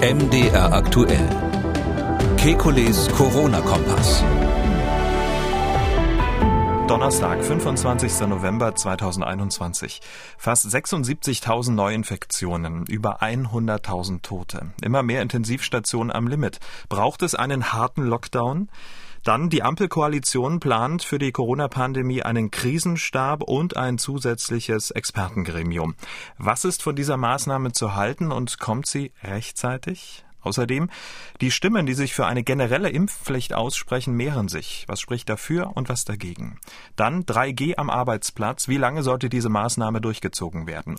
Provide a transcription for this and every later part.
MDR aktuell. Kekules Corona-Kompass. Donnerstag, 25. November 2021. Fast 76.000 Neuinfektionen, über 100.000 Tote. Immer mehr Intensivstationen am Limit. Braucht es einen harten Lockdown? Dann die Ampelkoalition plant für die Corona-Pandemie einen Krisenstab und ein zusätzliches Expertengremium. Was ist von dieser Maßnahme zu halten und kommt sie rechtzeitig? Außerdem, die Stimmen, die sich für eine generelle Impfpflicht aussprechen, mehren sich. Was spricht dafür und was dagegen? Dann 3G am Arbeitsplatz. Wie lange sollte diese Maßnahme durchgezogen werden?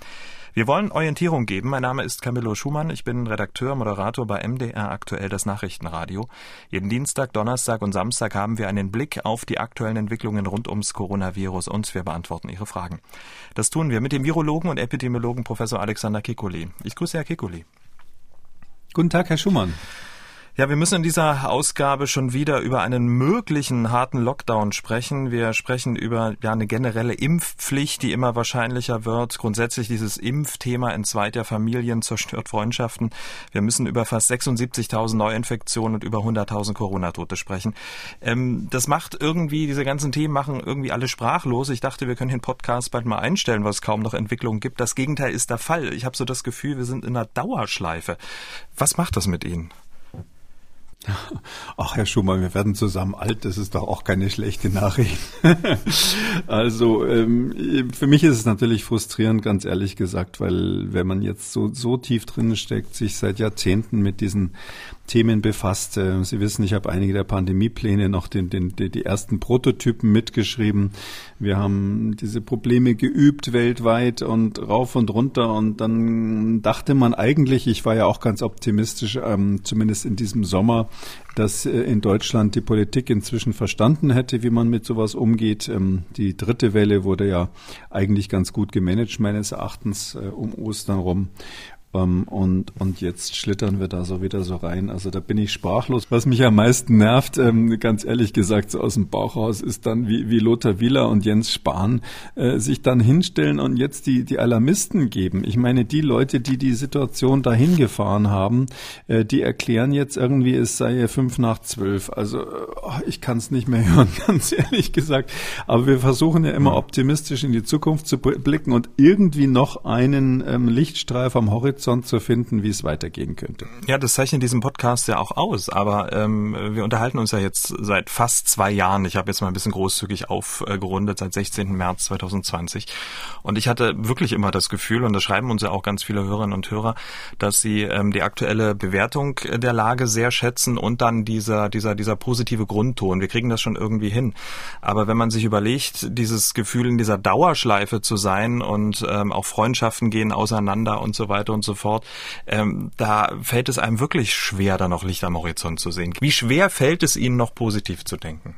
Wir wollen Orientierung geben. Mein Name ist Camillo Schumann. Ich bin Redakteur, Moderator bei MDR aktuell das Nachrichtenradio. Jeden Dienstag, Donnerstag und Samstag haben wir einen Blick auf die aktuellen Entwicklungen rund ums Coronavirus und wir beantworten Ihre Fragen. Das tun wir mit dem Virologen und Epidemiologen Professor Alexander Kikuli. Ich grüße Herr Kikuli. Guten Tag, Herr Schumann. Ja, wir müssen in dieser Ausgabe schon wieder über einen möglichen harten Lockdown sprechen. Wir sprechen über ja eine generelle Impfpflicht, die immer wahrscheinlicher wird. Grundsätzlich dieses Impfthema entzweit ja Familien, zerstört Freundschaften. Wir müssen über fast 76.000 Neuinfektionen und über 100.000 Corona-Tote sprechen. Ähm, das macht irgendwie, diese ganzen Themen machen irgendwie alle sprachlos. Ich dachte, wir können den Podcast bald mal einstellen, weil es kaum noch Entwicklungen gibt. Das Gegenteil ist der Fall. Ich habe so das Gefühl, wir sind in einer Dauerschleife. Was macht das mit Ihnen? Ach, Herr Schumann, wir werden zusammen alt, das ist doch auch keine schlechte Nachricht. also ähm, für mich ist es natürlich frustrierend, ganz ehrlich gesagt, weil wenn man jetzt so, so tief drin steckt, sich seit Jahrzehnten mit diesen Themen befasst. Äh, Sie wissen, ich habe einige der Pandemiepläne noch den, den, die ersten Prototypen mitgeschrieben. Wir haben diese Probleme geübt weltweit und rauf und runter. Und dann dachte man eigentlich, ich war ja auch ganz optimistisch, ähm, zumindest in diesem Sommer, dass äh, in Deutschland die Politik inzwischen verstanden hätte, wie man mit sowas umgeht. Ähm, die dritte Welle wurde ja eigentlich ganz gut gemanagt, meines Erachtens, äh, um Ostern rum. Ähm, und, und jetzt schlittern wir da so wieder so rein. Also da bin ich sprachlos. Was mich am meisten nervt, ähm, ganz ehrlich gesagt, so aus dem Bauchhaus, ist dann, wie, wie Lothar Wieler und Jens Spahn äh, sich dann hinstellen und jetzt die, die Alarmisten geben. Ich meine, die Leute, die die Situation dahin gefahren haben, äh, die erklären jetzt irgendwie, es sei fünf nach zwölf. Also äh, ich kann es nicht mehr hören, ganz ehrlich gesagt. Aber wir versuchen ja immer optimistisch in die Zukunft zu blicken und irgendwie noch einen ähm, Lichtstreif am Horizont Horizont zu finden, wie es weitergehen könnte. Ja, das zeichnet diesen Podcast ja auch aus. Aber ähm, wir unterhalten uns ja jetzt seit fast zwei Jahren. Ich habe jetzt mal ein bisschen großzügig aufgerundet seit 16. März 2020. Und ich hatte wirklich immer das Gefühl, und das schreiben uns ja auch ganz viele Hörerinnen und Hörer, dass sie ähm, die aktuelle Bewertung der Lage sehr schätzen und dann dieser, dieser, dieser positive Grundton. Wir kriegen das schon irgendwie hin. Aber wenn man sich überlegt, dieses Gefühl in dieser Dauerschleife zu sein und ähm, auch Freundschaften gehen auseinander und so weiter und so fort, ähm, da fällt es einem wirklich schwer, da noch Licht am Horizont zu sehen. Wie schwer fällt es Ihnen noch positiv zu denken?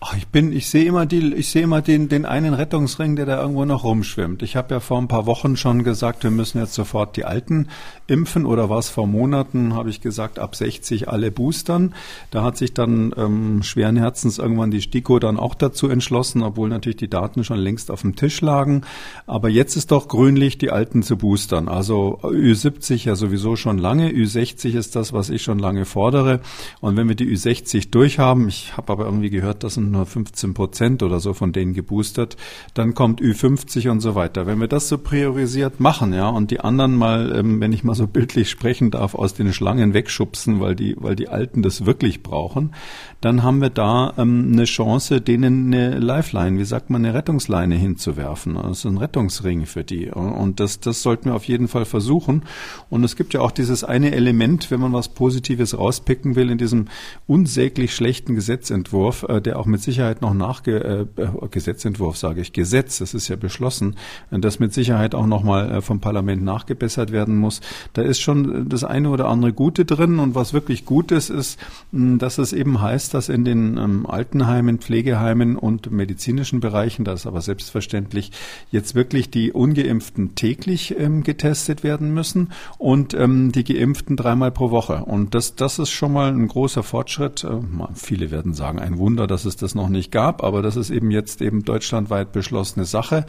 Ach, ich bin, ich sehe immer die, ich sehe immer den, den einen Rettungsring, der da irgendwo noch rumschwimmt. Ich habe ja vor ein paar Wochen schon gesagt, wir müssen jetzt sofort die Alten impfen oder was vor Monaten habe ich gesagt, ab 60 alle boostern. Da hat sich dann ähm, schweren Herzens irgendwann die STIKO dann auch dazu entschlossen, obwohl natürlich die Daten schon längst auf dem Tisch lagen. Aber jetzt ist doch grünlich, die Alten zu boostern. Also Ü70 ja sowieso schon lange, Ü60 ist das, was ich schon lange fordere. Und wenn wir die Ü60 durchhaben, ich habe aber irgendwie gehört, dass ein nur 15 Prozent oder so von denen geboostert. Dann kommt Ü50 und so weiter. Wenn wir das so priorisiert machen, ja, und die anderen mal, ähm, wenn ich mal so bildlich sprechen darf, aus den Schlangen wegschubsen, weil die, weil die Alten das wirklich brauchen, dann haben wir da ähm, eine Chance, denen eine Lifeline, wie sagt man, eine Rettungsleine hinzuwerfen. Also ein Rettungsring für die. Und das, das sollten wir auf jeden Fall versuchen. Und es gibt ja auch dieses eine Element, wenn man was Positives rauspicken will, in diesem unsäglich schlechten Gesetzentwurf, äh, der auch mit mit Sicherheit noch nachge äh, Gesetzentwurf sage ich Gesetz, das ist ja beschlossen, das mit Sicherheit auch noch mal äh, vom Parlament nachgebessert werden muss. Da ist schon das eine oder andere Gute drin und was wirklich gut ist, ist, dass es eben heißt, dass in den ähm, Altenheimen, Pflegeheimen und medizinischen Bereichen, das ist aber selbstverständlich, jetzt wirklich die Ungeimpften täglich ähm, getestet werden müssen und ähm, die Geimpften dreimal pro Woche. Und das, das ist schon mal ein großer Fortschritt. Äh, viele werden sagen, ein Wunder, dass es das das noch nicht gab, aber das ist eben jetzt eben deutschlandweit beschlossene Sache.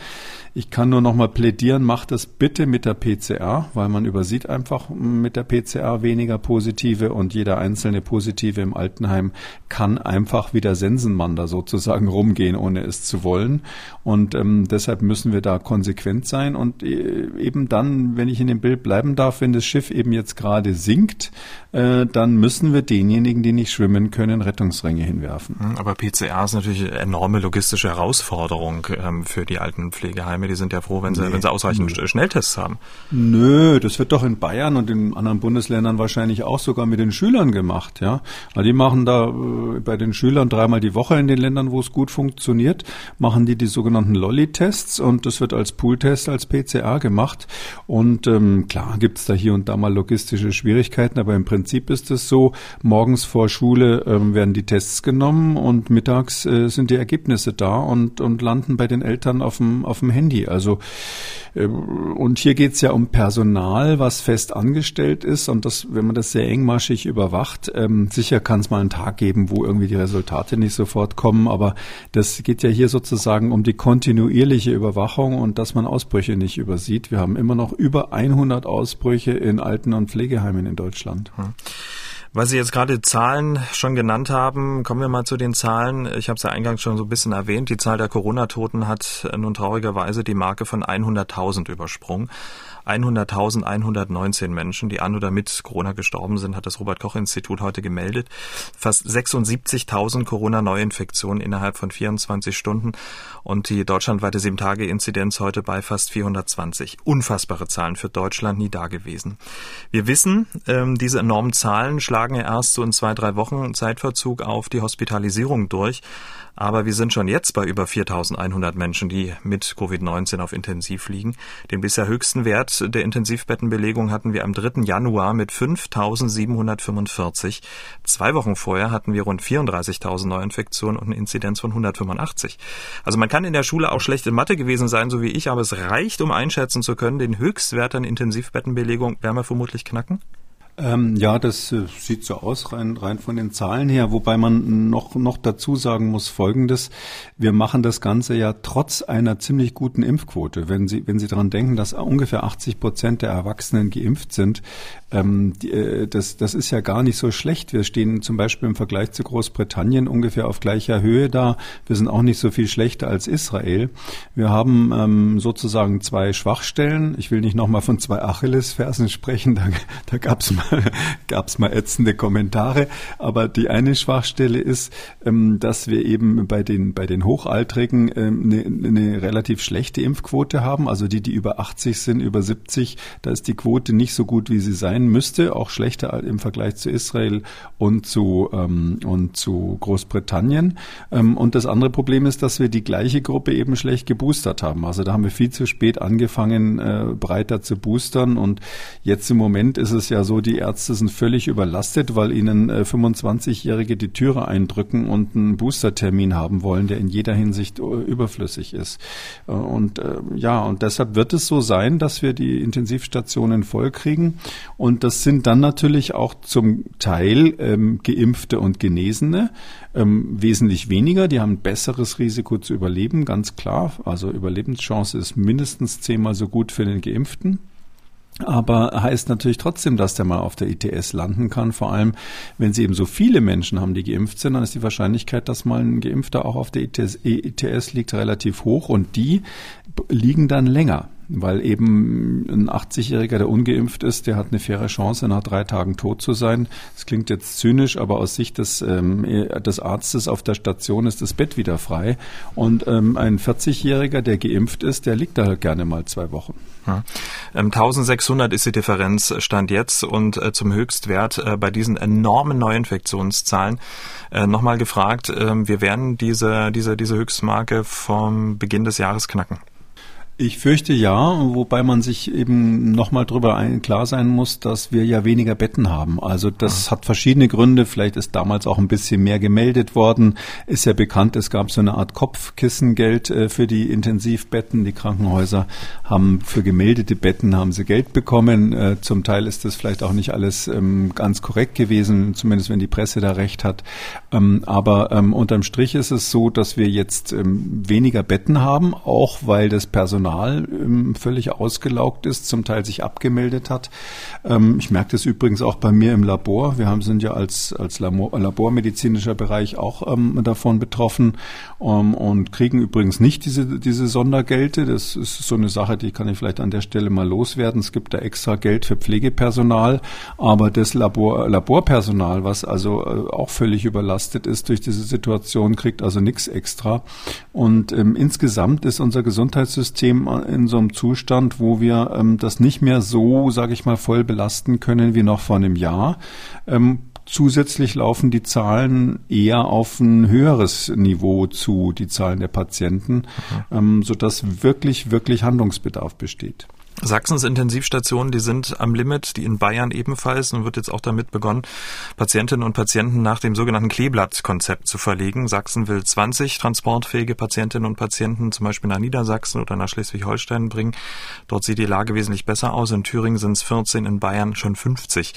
Ich kann nur noch mal plädieren, macht das bitte mit der PCR, weil man übersieht einfach mit der PCR weniger Positive und jeder einzelne Positive im Altenheim kann einfach wie der Sensenmann da sozusagen rumgehen, ohne es zu wollen. Und ähm, deshalb müssen wir da konsequent sein und äh, eben dann, wenn ich in dem Bild bleiben darf, wenn das Schiff eben jetzt gerade sinkt, äh, dann müssen wir denjenigen, die nicht schwimmen können, Rettungsringe hinwerfen. Hm, aber PCR ist natürlich eine enorme logistische Herausforderung ähm, für die alten Pflegeheime. Die sind ja froh, wenn sie, nee. wenn sie ausreichend Nö. Schnelltests haben. Nö, das wird doch in Bayern und in anderen Bundesländern wahrscheinlich auch sogar mit den Schülern gemacht. Ja, also die machen da äh, bei den Schülern dreimal die Woche in den Ländern, wo es gut funktioniert, machen die die sogenannten Lolli-Tests und das wird als Pooltest, als PCR gemacht. Und ähm, klar gibt's da hier und da mal logistische Schwierigkeiten, aber im Prinzip ist es so, morgens vor Schule ähm, werden die Tests genommen und mittags äh, sind die Ergebnisse da und, und landen bei den Eltern auf dem, auf dem Handy. Also äh, und hier geht's ja um Personal, was fest angestellt ist und das, wenn man das sehr engmaschig überwacht, ähm, sicher kann es mal einen Tag geben, wo irgendwie die Resultate nicht sofort kommen, aber das geht ja hier sozusagen um die kontinuierliche Überwachung und dass man Ausbrüche nicht übersieht. Wir haben immer noch über 100 Ausbrüche in Alten- und Pflegeheimen in Deutschland. Hm. Weil Sie jetzt gerade Zahlen schon genannt haben, kommen wir mal zu den Zahlen. Ich habe es ja eingangs schon so ein bisschen erwähnt. Die Zahl der Corona-Toten hat nun traurigerweise die Marke von 100.000 übersprungen. 100.119 Menschen, die an oder mit Corona gestorben sind, hat das Robert-Koch-Institut heute gemeldet. Fast 76.000 Corona-Neuinfektionen innerhalb von 24 Stunden und die deutschlandweite 7-Tage-Inzidenz heute bei fast 420. Unfassbare Zahlen für Deutschland nie dagewesen. Wir wissen, ähm, diese enormen Zahlen schlagen ja erst so in zwei, drei Wochen Zeitverzug auf die Hospitalisierung durch. Aber wir sind schon jetzt bei über 4100 Menschen, die mit Covid-19 auf Intensiv liegen. Den bisher höchsten Wert der Intensivbettenbelegung hatten wir am 3. Januar mit 5745. Zwei Wochen vorher hatten wir rund 34.000 Neuinfektionen und eine Inzidenz von 185. Also man kann in der Schule auch schlecht in Mathe gewesen sein, so wie ich, aber es reicht, um einschätzen zu können, den Höchstwert an Intensivbettenbelegung werden wir vermutlich knacken. Ähm, ja, das äh, sieht so aus, rein, rein von den Zahlen her, wobei man noch, noch dazu sagen muss Folgendes. Wir machen das Ganze ja trotz einer ziemlich guten Impfquote. Wenn Sie, wenn Sie daran denken, dass ungefähr 80 Prozent der Erwachsenen geimpft sind, ähm, die, äh, das, das ist ja gar nicht so schlecht. Wir stehen zum Beispiel im Vergleich zu Großbritannien ungefähr auf gleicher Höhe da. Wir sind auch nicht so viel schlechter als Israel. Wir haben ähm, sozusagen zwei Schwachstellen. Ich will nicht nochmal von zwei Achillesfersen sprechen, da, da gab es mal, gab's mal ätzende Kommentare. Aber die eine Schwachstelle ist, ähm, dass wir eben bei den, bei den Hochaltrigen ähm, eine, eine relativ schlechte Impfquote haben. Also die, die über 80 sind, über 70, da ist die Quote nicht so gut, wie sie sein müsste, auch schlechter im Vergleich zu Israel und zu, ähm, und zu Großbritannien. Und das andere Problem ist, dass wir die gleiche Gruppe eben schlecht geboostert haben. Also da haben wir viel zu spät angefangen, äh, breiter zu boostern. Und jetzt im Moment ist es ja so, die Ärzte sind völlig überlastet, weil ihnen äh, 25-Jährige die Türe eindrücken und einen Boostertermin haben wollen, der in jeder Hinsicht äh, überflüssig ist. Äh, und äh, ja, und deshalb wird es so sein, dass wir die Intensivstationen voll kriegen. Und und das sind dann natürlich auch zum Teil ähm, Geimpfte und Genesene, ähm, wesentlich weniger. Die haben ein besseres Risiko zu überleben, ganz klar. Also Überlebenschance ist mindestens zehnmal so gut für den Geimpften. Aber heißt natürlich trotzdem, dass der mal auf der ITS landen kann. Vor allem, wenn Sie eben so viele Menschen haben, die geimpft sind, dann ist die Wahrscheinlichkeit, dass mal ein Geimpfter auch auf der ITS, ITS liegt, relativ hoch. Und die liegen dann länger weil eben ein 80-Jähriger, der ungeimpft ist, der hat eine faire Chance, nach drei Tagen tot zu sein. Das klingt jetzt zynisch, aber aus Sicht des, ähm, des Arztes auf der Station ist das Bett wieder frei. Und ähm, ein 40-Jähriger, der geimpft ist, der liegt da halt gerne mal zwei Wochen. Ja. 1600 ähm, ist die Differenz Stand jetzt und äh, zum Höchstwert äh, bei diesen enormen Neuinfektionszahlen äh, nochmal gefragt, äh, wir werden diese, diese, diese Höchstmarke vom Beginn des Jahres knacken. Ich fürchte ja, wobei man sich eben nochmal drüber klar sein muss, dass wir ja weniger Betten haben. Also das ja. hat verschiedene Gründe. Vielleicht ist damals auch ein bisschen mehr gemeldet worden. Ist ja bekannt, es gab so eine Art Kopfkissengeld äh, für die Intensivbetten. Die Krankenhäuser haben für gemeldete Betten haben sie Geld bekommen. Äh, zum Teil ist das vielleicht auch nicht alles ähm, ganz korrekt gewesen, zumindest wenn die Presse da recht hat. Ähm, aber ähm, unterm Strich ist es so, dass wir jetzt weniger Betten haben, auch weil das Personal Personal ähm, völlig ausgelaugt ist, zum Teil sich abgemeldet hat. Ähm, ich merke das übrigens auch bei mir im Labor. Wir haben, sind ja als, als Labor, labormedizinischer Bereich auch ähm, davon betroffen ähm, und kriegen übrigens nicht diese, diese Sondergelte. Das ist so eine Sache, die kann ich vielleicht an der Stelle mal loswerden. Es gibt da extra Geld für Pflegepersonal, aber das Labor, Laborpersonal, was also äh, auch völlig überlastet ist durch diese Situation, kriegt also nichts extra. Und ähm, insgesamt ist unser Gesundheitssystem in so einem Zustand, wo wir ähm, das nicht mehr so, sage ich mal, voll belasten können wie noch vor einem Jahr. Ähm, Zusätzlich laufen die Zahlen eher auf ein höheres Niveau zu, die Zahlen der Patienten, mhm. ähm, sodass wirklich, wirklich Handlungsbedarf besteht. Sachsens Intensivstationen, die sind am Limit, die in Bayern ebenfalls und wird jetzt auch damit begonnen, Patientinnen und Patienten nach dem sogenannten Kleeblatt-Konzept zu verlegen. Sachsen will 20 transportfähige Patientinnen und Patienten zum Beispiel nach Niedersachsen oder nach Schleswig-Holstein bringen. Dort sieht die Lage wesentlich besser aus. In Thüringen sind es 14, in Bayern schon 50.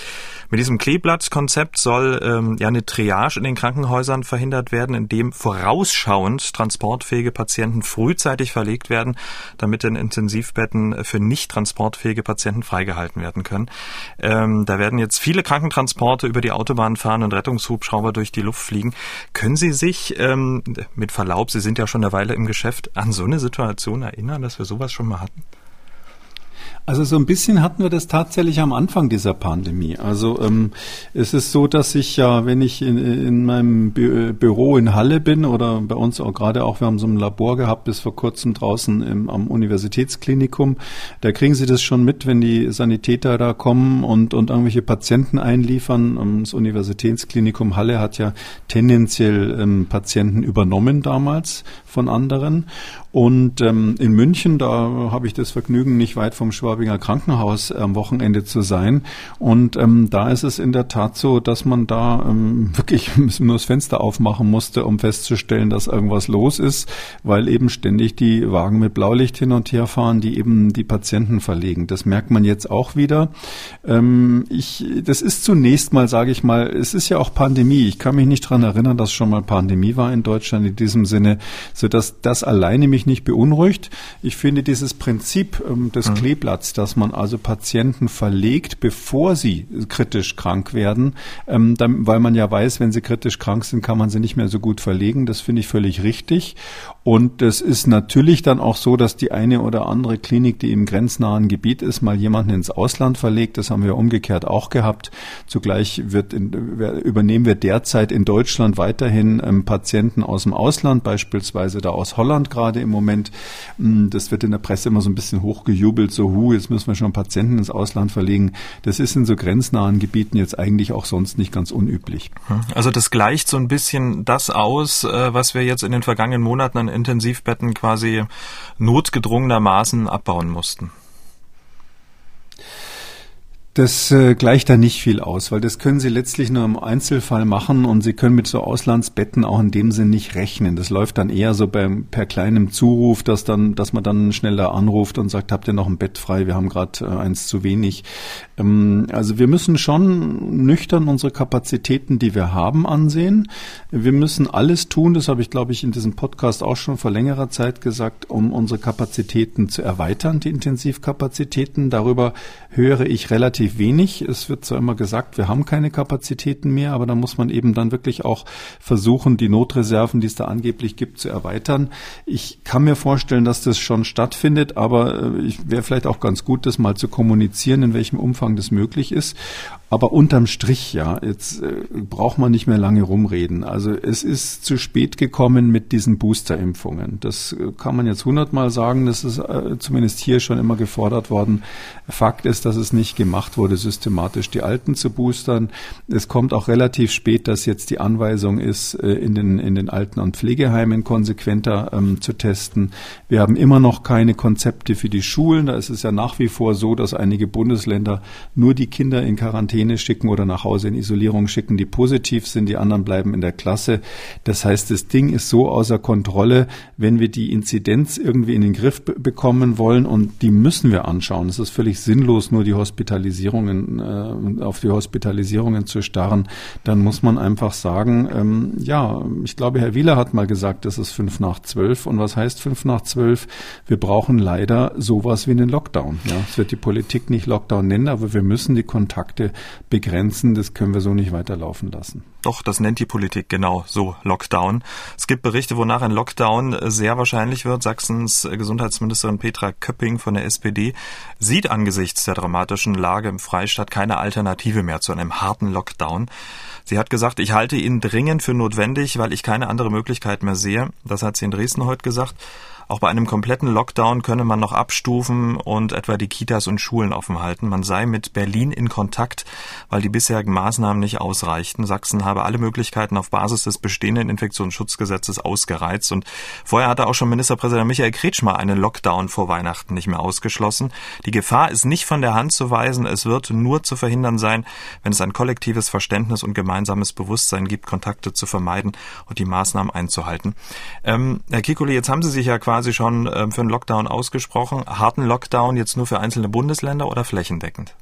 Mit diesem Kleeblatt-Konzept soll ähm, ja eine Triage in den Krankenhäusern verhindert werden, indem vorausschauend transportfähige Patienten frühzeitig verlegt werden, damit in Intensivbetten für nicht transportfähige Patienten freigehalten werden können. Ähm, da werden jetzt viele Krankentransporte über die Autobahn fahren und Rettungshubschrauber durch die Luft fliegen. Können Sie sich, ähm, mit Verlaub, Sie sind ja schon eine Weile im Geschäft, an so eine Situation erinnern, dass wir sowas schon mal hatten? Also so ein bisschen hatten wir das tatsächlich am Anfang dieser Pandemie. Also ähm, es ist so, dass ich ja, wenn ich in, in meinem Bü Büro in Halle bin oder bei uns auch gerade auch, wir haben so ein Labor gehabt bis vor kurzem draußen im, am Universitätsklinikum, da kriegen Sie das schon mit, wenn die Sanitäter da kommen und, und irgendwelche Patienten einliefern. Das Universitätsklinikum Halle hat ja tendenziell ähm, Patienten übernommen damals von anderen. Und ähm, in München, da habe ich das Vergnügen, nicht weit vom Schwabinger Krankenhaus am Wochenende zu sein. Und ähm, da ist es in der Tat so, dass man da ähm, wirklich nur das Fenster aufmachen musste, um festzustellen, dass irgendwas los ist, weil eben ständig die Wagen mit Blaulicht hin und her fahren, die eben die Patienten verlegen. Das merkt man jetzt auch wieder. Ähm, ich, das ist zunächst mal, sage ich mal, es ist ja auch Pandemie. Ich kann mich nicht dran erinnern, dass schon mal Pandemie war in Deutschland in diesem Sinne, so dass das alleine mich mich nicht beunruhigt. Ich finde dieses Prinzip ähm, des mhm. Kleeblatts, dass man also Patienten verlegt, bevor sie kritisch krank werden, ähm, dann, weil man ja weiß, wenn sie kritisch krank sind, kann man sie nicht mehr so gut verlegen. Das finde ich völlig richtig. Und es ist natürlich dann auch so, dass die eine oder andere Klinik, die im grenznahen Gebiet ist, mal jemanden ins Ausland verlegt. Das haben wir umgekehrt auch gehabt. Zugleich wird in, übernehmen wir derzeit in Deutschland weiterhin ähm, Patienten aus dem Ausland, beispielsweise da aus Holland gerade im Moment. Mm, das wird in der Presse immer so ein bisschen hochgejubelt, so, hu, jetzt müssen wir schon Patienten ins Ausland verlegen. Das ist in so grenznahen Gebieten jetzt eigentlich auch sonst nicht ganz unüblich. Also das gleicht so ein bisschen das aus, äh, was wir jetzt in den vergangenen Monaten an Intensivbetten quasi notgedrungenermaßen abbauen mussten. Das äh, gleicht da nicht viel aus, weil das können Sie letztlich nur im Einzelfall machen und Sie können mit so Auslandsbetten auch in dem Sinn nicht rechnen. Das läuft dann eher so beim, per kleinem Zuruf, dass dann, dass man dann schneller anruft und sagt, habt ihr noch ein Bett frei? Wir haben gerade äh, eins zu wenig. Ähm, also wir müssen schon nüchtern unsere Kapazitäten, die wir haben, ansehen. Wir müssen alles tun, das habe ich, glaube ich, in diesem Podcast auch schon vor längerer Zeit gesagt, um unsere Kapazitäten zu erweitern, die Intensivkapazitäten. Darüber höre ich relativ relativ wenig. Es wird zwar immer gesagt, wir haben keine Kapazitäten mehr, aber da muss man eben dann wirklich auch versuchen, die Notreserven, die es da angeblich gibt, zu erweitern. Ich kann mir vorstellen, dass das schon stattfindet, aber ich äh, wäre vielleicht auch ganz gut, das mal zu kommunizieren, in welchem Umfang das möglich ist. Aber unterm Strich, ja, jetzt äh, braucht man nicht mehr lange rumreden. Also es ist zu spät gekommen mit diesen Boosterimpfungen. Das äh, kann man jetzt hundertmal sagen. Das ist äh, zumindest hier schon immer gefordert worden. Fakt ist, dass es nicht gemacht wurde, systematisch die Alten zu boostern. Es kommt auch relativ spät, dass jetzt die Anweisung ist, äh, in den, in den Alten- und Pflegeheimen konsequenter ähm, zu testen. Wir haben immer noch keine Konzepte für die Schulen. Da ist es ja nach wie vor so, dass einige Bundesländer nur die Kinder in Quarantäne schicken oder nach Hause in Isolierung schicken, die positiv sind. Die anderen bleiben in der Klasse. Das heißt, das Ding ist so außer Kontrolle, wenn wir die Inzidenz irgendwie in den Griff bekommen wollen und die müssen wir anschauen. Es ist völlig sinnlos, nur die Hospitalisierungen äh, auf die Hospitalisierungen zu starren. Dann muss man einfach sagen, ähm, ja, ich glaube, Herr Wieler hat mal gesagt, das ist fünf nach zwölf. Und was heißt fünf nach zwölf? Wir brauchen leider sowas wie einen Lockdown. Ja, es wird die Politik nicht Lockdown nennen, aber wir müssen die Kontakte begrenzen. Das können wir so nicht weiterlaufen lassen. Doch, das nennt die Politik genau so Lockdown. Es gibt Berichte, wonach ein Lockdown sehr wahrscheinlich wird. Sachsens Gesundheitsministerin Petra Köpping von der SPD sieht angesichts der dramatischen Lage im Freistaat keine Alternative mehr zu einem harten Lockdown. Sie hat gesagt, ich halte ihn dringend für notwendig, weil ich keine andere Möglichkeit mehr sehe. Das hat sie in Dresden heute gesagt. Auch bei einem kompletten Lockdown könne man noch abstufen und etwa die Kitas und Schulen offen halten. Man sei mit Berlin in Kontakt, weil die bisherigen Maßnahmen nicht ausreichten. Sachsen habe alle Möglichkeiten auf Basis des bestehenden Infektionsschutzgesetzes ausgereizt. Und vorher hatte auch schon Ministerpräsident Michael Kretschmer einen Lockdown vor Weihnachten nicht mehr ausgeschlossen. Die Gefahr ist nicht von der Hand zu weisen. Es wird nur zu verhindern sein, wenn es ein kollektives Verständnis und gemeinsames Bewusstsein gibt, Kontakte zu vermeiden und die Maßnahmen einzuhalten. Ähm, Herr Kikuli, jetzt haben Sie sich ja quasi quasi schon ähm, für einen Lockdown ausgesprochen. Harten Lockdown jetzt nur für einzelne Bundesländer oder flächendeckend?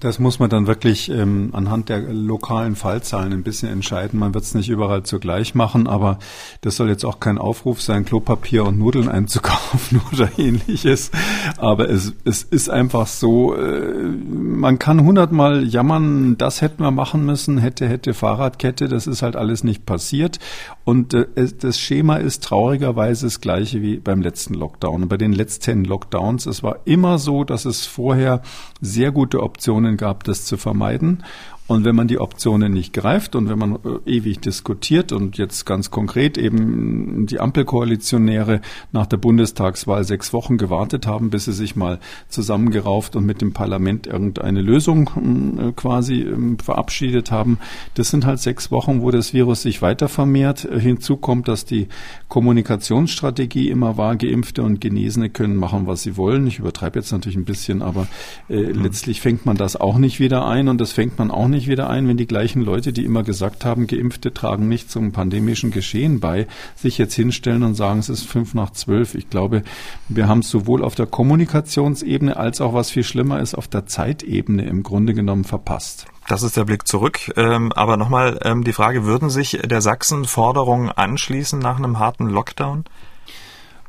Das muss man dann wirklich ähm, anhand der lokalen Fallzahlen ein bisschen entscheiden. Man wird es nicht überall zugleich machen, aber das soll jetzt auch kein Aufruf sein, Klopapier und Nudeln einzukaufen oder ähnliches. Aber es, es ist einfach so, äh, man kann hundertmal jammern, das hätten wir machen müssen, hätte, hätte Fahrradkette, das ist halt alles nicht passiert. Und äh, das Schema ist traurigerweise das gleiche wie beim letzten Lockdown. Und bei den letzten Lockdowns, es war immer so, dass es vorher sehr gute Optionen Optionen gab, das zu vermeiden. Und wenn man die Optionen nicht greift und wenn man äh, ewig diskutiert und jetzt ganz konkret eben die Ampelkoalitionäre nach der Bundestagswahl sechs Wochen gewartet haben, bis sie sich mal zusammengerauft und mit dem Parlament irgendeine Lösung äh, quasi ähm, verabschiedet haben, das sind halt sechs Wochen, wo das Virus sich weiter vermehrt. Hinzu kommt, dass die Kommunikationsstrategie immer war, Geimpfte und Genesene können machen, was sie wollen. Ich übertreibe jetzt natürlich ein bisschen, aber äh, mhm. letztlich fängt man das auch nicht wieder ein und das fängt man auch nicht nicht wieder ein, wenn die gleichen Leute, die immer gesagt haben, Geimpfte tragen nicht zum pandemischen Geschehen bei, sich jetzt hinstellen und sagen, es ist fünf nach zwölf. Ich glaube, wir haben es sowohl auf der Kommunikationsebene als auch, was viel schlimmer ist, auf der Zeitebene im Grunde genommen verpasst. Das ist der Blick zurück. Ähm, aber nochmal ähm, die Frage, würden sich der Sachsen Forderungen anschließen nach einem harten Lockdown?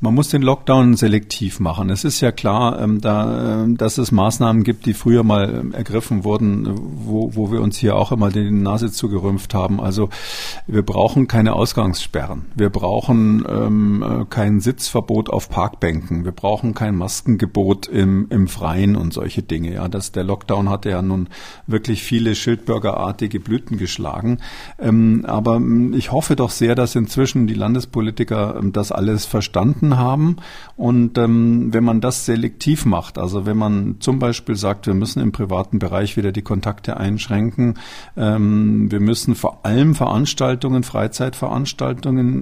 Man muss den Lockdown selektiv machen. Es ist ja klar, ähm, da, äh, dass es Maßnahmen gibt, die früher mal ähm, ergriffen wurden, wo, wo wir uns hier auch immer die Nase zugerümpft haben. Also wir brauchen keine Ausgangssperren. Wir brauchen ähm, äh, kein Sitzverbot auf Parkbänken. Wir brauchen kein Maskengebot im, im Freien und solche Dinge. Ja, das, der Lockdown hatte ja nun wirklich viele Schildbürgerartige Blüten geschlagen. Ähm, aber ich hoffe doch sehr, dass inzwischen die Landespolitiker ähm, das alles verstanden gefunden haben. Und ähm, wenn man das selektiv macht, also wenn man zum Beispiel sagt, wir müssen im privaten Bereich wieder die Kontakte einschränken, ähm, wir müssen vor allem Veranstaltungen, Freizeitveranstaltungen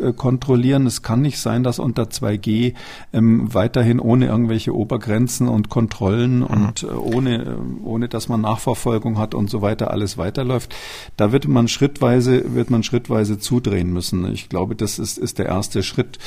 äh, kontrollieren. Es kann nicht sein, dass unter 2G ähm, weiterhin ohne irgendwelche Obergrenzen und Kontrollen mhm. und äh, ohne, äh, ohne dass man Nachverfolgung hat und so weiter alles weiterläuft. Da wird man schrittweise, wird man schrittweise zudrehen müssen. Ich glaube, das ist, ist der erste Schritt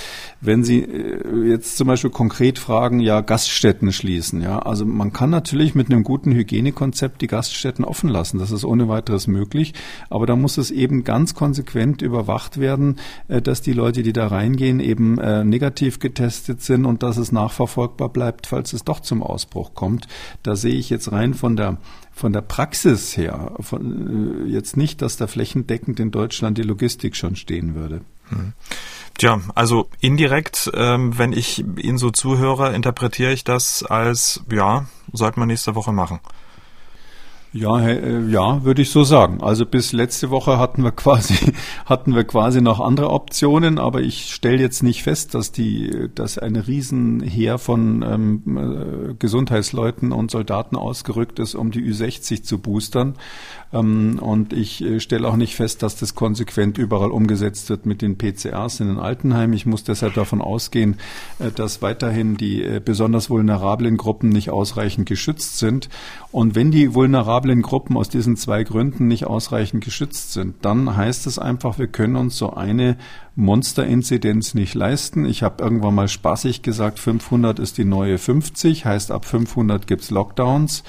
wenn Sie äh, jetzt zum Beispiel konkret fragen, ja, Gaststätten schließen, ja, also man kann natürlich mit einem guten Hygienekonzept die Gaststätten offen lassen. Das ist ohne weiteres möglich. Aber da muss es eben ganz konsequent überwacht werden, äh, dass die Leute, die da reingehen, eben äh, negativ getestet sind und dass es nachverfolgbar bleibt, falls es doch zum Ausbruch kommt. Da sehe ich jetzt rein von der von der Praxis her von, jetzt nicht, dass da flächendeckend in Deutschland die Logistik schon stehen würde. Hm. Tja, also indirekt, ähm, wenn ich Ihnen so zuhöre, interpretiere ich das als, ja, sollte man nächste Woche machen. Ja, äh, ja, würde ich so sagen. Also bis letzte Woche hatten wir quasi hatten wir quasi noch andere Optionen, aber ich stelle jetzt nicht fest, dass die, dass ein Riesenheer von ähm, äh, Gesundheitsleuten und Soldaten ausgerückt ist, um die Ü60 zu boostern. Ähm, und ich äh, stelle auch nicht fest, dass das konsequent überall umgesetzt wird mit den PCRs in den Altenheimen. Ich muss deshalb davon ausgehen, dass weiterhin die besonders vulnerablen Gruppen nicht ausreichend geschützt sind. Und wenn die vulnerablen Gruppen aus diesen zwei Gründen nicht ausreichend geschützt sind, dann heißt es einfach, wir können uns so eine Monsterinzidenz nicht leisten. Ich habe irgendwann mal spaßig gesagt, 500 ist die neue 50, heißt ab 500 gibt's Lockdowns.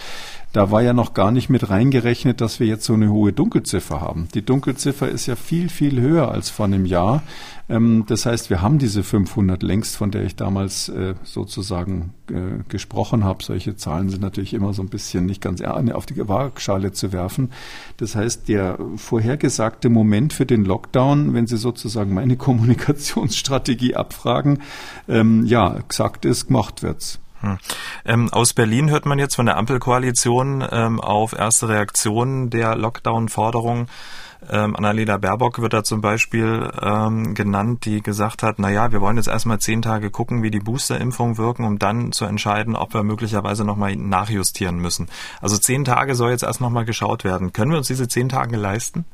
Da war ja noch gar nicht mit reingerechnet, dass wir jetzt so eine hohe Dunkelziffer haben. Die Dunkelziffer ist ja viel, viel höher als vor einem Jahr. Ähm, das heißt, wir haben diese 500 längst, von der ich damals äh, sozusagen äh, gesprochen habe. Solche Zahlen sind natürlich immer so ein bisschen nicht ganz auf die Waagschale zu werfen. Das heißt, der vorhergesagte Moment für den Lockdown, wenn Sie sozusagen meine Kommunikationsstrategie abfragen, ähm, ja, gesagt ist, gemacht wird's. Hm. Ähm, aus Berlin hört man jetzt von der Ampelkoalition ähm, auf erste Reaktionen der Lockdown-Forderung. Ähm, Annalena Baerbock wird da zum Beispiel ähm, genannt, die gesagt hat, na ja, wir wollen jetzt erstmal zehn Tage gucken, wie die Boosterimpfungen wirken, um dann zu entscheiden, ob wir möglicherweise nochmal nachjustieren müssen. Also zehn Tage soll jetzt erst nochmal geschaut werden. Können wir uns diese zehn Tage leisten?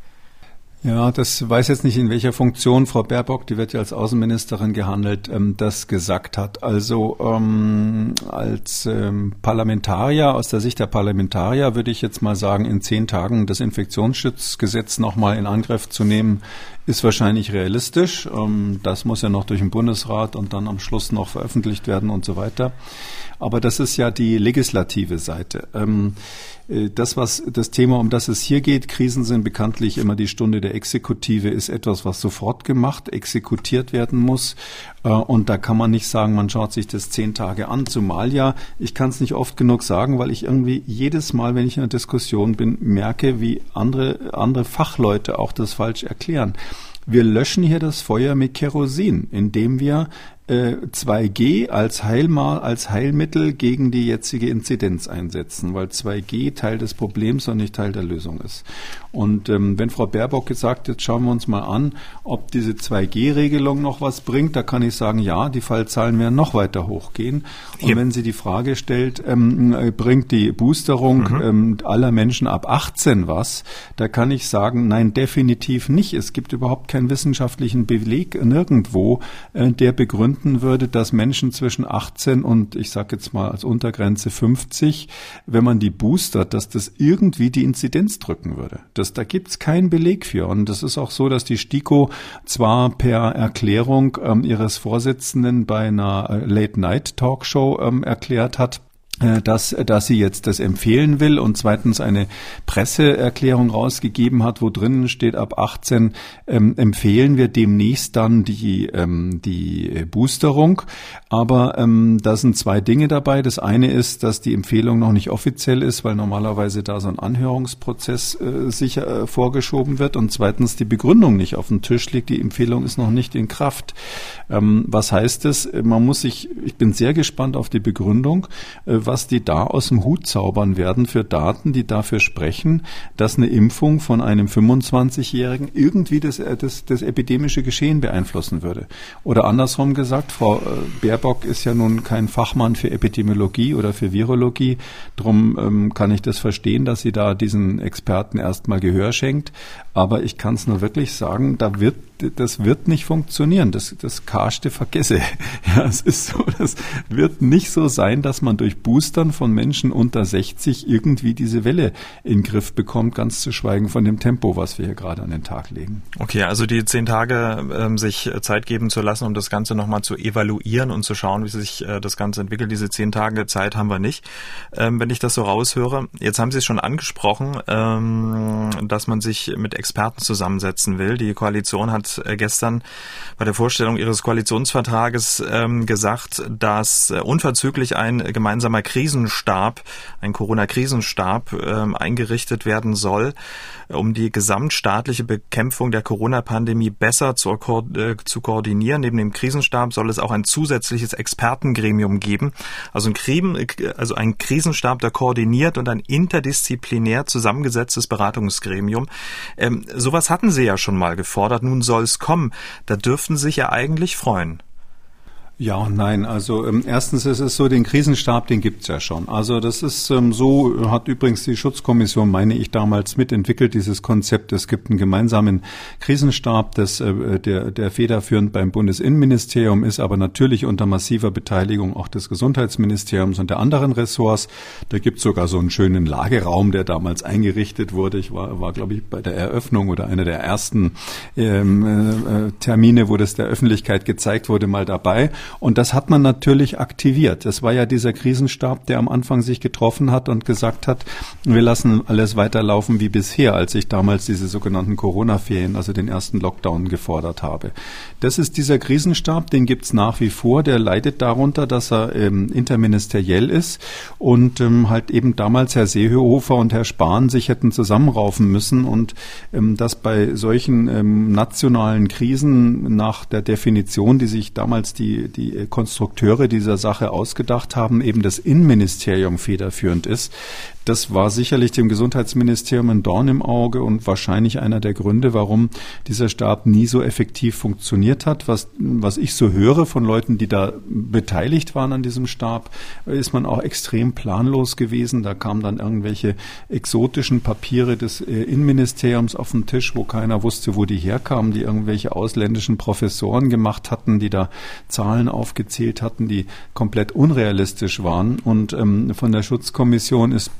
Ja, das weiß jetzt nicht, in welcher Funktion Frau Baerbock, die wird ja als Außenministerin gehandelt, ähm, das gesagt hat. Also ähm, als ähm, Parlamentarier, aus der Sicht der Parlamentarier würde ich jetzt mal sagen, in zehn Tagen das Infektionsschutzgesetz nochmal in Angriff zu nehmen, ist wahrscheinlich realistisch. Ähm, das muss ja noch durch den Bundesrat und dann am Schluss noch veröffentlicht werden und so weiter. Aber das ist ja die legislative Seite. Ähm, äh, das, was das Thema, um das es hier geht, Krisen sind bekanntlich immer die Stunde der Exekutive, ist etwas, was sofort gemacht, exekutiert werden muss. Äh, und da kann man nicht sagen, man schaut sich das zehn Tage an. Zumal ja, ich kann es nicht oft genug sagen, weil ich irgendwie jedes Mal, wenn ich in einer Diskussion bin, merke, wie andere, andere Fachleute auch das falsch erklären. Wir löschen hier das Feuer mit Kerosin, indem wir 2G äh, als Heilmal, als Heilmittel gegen die jetzige Inzidenz einsetzen, weil 2G Teil des Problems und nicht Teil der Lösung ist. Und ähm, wenn Frau Baerbock gesagt, jetzt schauen wir uns mal an, ob diese 2G-Regelung noch was bringt, da kann ich sagen, ja, die Fallzahlen werden noch weiter hochgehen. Und ja. wenn sie die Frage stellt, ähm, äh, bringt die Boosterung mhm. ähm, aller Menschen ab 18 was, da kann ich sagen, nein, definitiv nicht. Es gibt überhaupt keinen wissenschaftlichen Beleg nirgendwo, äh, der begründet, begründen würde, dass Menschen zwischen 18 und ich sage jetzt mal als Untergrenze 50, wenn man die boostert, dass das irgendwie die Inzidenz drücken würde. Das, da gibt's keinen Beleg für. Und das ist auch so, dass die STIKO zwar per Erklärung ähm, ihres Vorsitzenden bei einer äh, Late-Night-Talkshow ähm, erklärt hat, dass, dass sie jetzt das empfehlen will und zweitens eine Presseerklärung rausgegeben hat, wo drinnen steht, ab 18 ähm, empfehlen wir demnächst dann die, ähm, die Boosterung. Aber ähm, da sind zwei Dinge dabei. Das eine ist, dass die Empfehlung noch nicht offiziell ist, weil normalerweise da so ein Anhörungsprozess äh, sicher äh, vorgeschoben wird und zweitens die Begründung nicht auf dem Tisch liegt. Die Empfehlung ist noch nicht in Kraft. Ähm, was heißt es? Man muss sich, ich bin sehr gespannt auf die Begründung. Äh, was die da aus dem Hut zaubern werden für Daten, die dafür sprechen, dass eine Impfung von einem 25-Jährigen irgendwie das, äh, das, das epidemische Geschehen beeinflussen würde. Oder andersrum gesagt, Frau äh, Baerbock ist ja nun kein Fachmann für Epidemiologie oder für Virologie. Drum ähm, kann ich das verstehen, dass sie da diesen Experten erstmal Gehör schenkt. Aber ich kann es nur wirklich sagen, da wird das wird nicht funktionieren. Das, das karste vergesse. Ja, es ist so, das wird nicht so sein, dass man durch Boostern von Menschen unter 60 irgendwie diese Welle in den Griff bekommt, ganz zu schweigen von dem Tempo, was wir hier gerade an den Tag legen. Okay, also die zehn Tage ähm, sich Zeit geben zu lassen, um das Ganze nochmal zu evaluieren und zu schauen, wie sich äh, das Ganze entwickelt. Diese zehn Tage Zeit haben wir nicht, ähm, wenn ich das so raushöre. Jetzt haben Sie es schon angesprochen, ähm, dass man sich mit Experten zusammensetzen will. Die Koalition hat äh, gestern bei der Vorstellung ihres Koalitionsvertrages ähm, gesagt, dass äh, unverzüglich ein gemeinsamer Corona-Krisenstab, ein Corona-Krisenstab ähm, eingerichtet werden soll, um die gesamtstaatliche Bekämpfung der Corona-Pandemie besser zu, äh, zu koordinieren. Neben dem Krisenstab soll es auch ein zusätzliches Expertengremium geben, also ein, Krim, also ein Krisenstab, der koordiniert und ein interdisziplinär zusammengesetztes Beratungsgremium. Ähm, sowas hatten Sie ja schon mal gefordert. Nun soll es kommen. Da dürften Sie sich ja eigentlich freuen. Ja und nein. Also ähm, erstens ist es so, den Krisenstab, den gibt's ja schon. Also das ist ähm, so, hat übrigens die Schutzkommission, meine ich, damals mitentwickelt, dieses Konzept. Es gibt einen gemeinsamen Krisenstab, das, äh, der, der federführend beim Bundesinnenministerium ist, aber natürlich unter massiver Beteiligung auch des Gesundheitsministeriums und der anderen Ressorts. Da gibt's sogar so einen schönen Lageraum, der damals eingerichtet wurde. Ich war, war glaube ich, bei der Eröffnung oder einer der ersten ähm, äh, äh Termine, wo das der Öffentlichkeit gezeigt wurde, mal dabei. Und das hat man natürlich aktiviert. Es war ja dieser Krisenstab, der am Anfang sich getroffen hat und gesagt hat, wir lassen alles weiterlaufen wie bisher, als ich damals diese sogenannten Corona-Ferien, also den ersten Lockdown gefordert habe. Das ist dieser Krisenstab, den gibt's nach wie vor. Der leidet darunter, dass er ähm, interministeriell ist und ähm, halt eben damals Herr Seehofer und Herr Spahn sich hätten zusammenraufen müssen und ähm, dass bei solchen ähm, nationalen Krisen nach der Definition, die sich damals die, die Konstrukteure dieser Sache ausgedacht haben, eben das Innenministerium federführend ist, das war sicherlich dem Gesundheitsministerium ein Dorn im Auge und wahrscheinlich einer der Gründe, warum dieser Stab nie so effektiv funktioniert hat. Was, was ich so höre von Leuten, die da beteiligt waren an diesem Stab, ist man auch extrem planlos gewesen. Da kamen dann irgendwelche exotischen Papiere des äh, Innenministeriums auf den Tisch, wo keiner wusste, wo die herkamen, die irgendwelche ausländischen Professoren gemacht hatten, die da Zahlen aufgezählt hatten, die komplett unrealistisch waren. Und ähm, von der Schutzkommission ist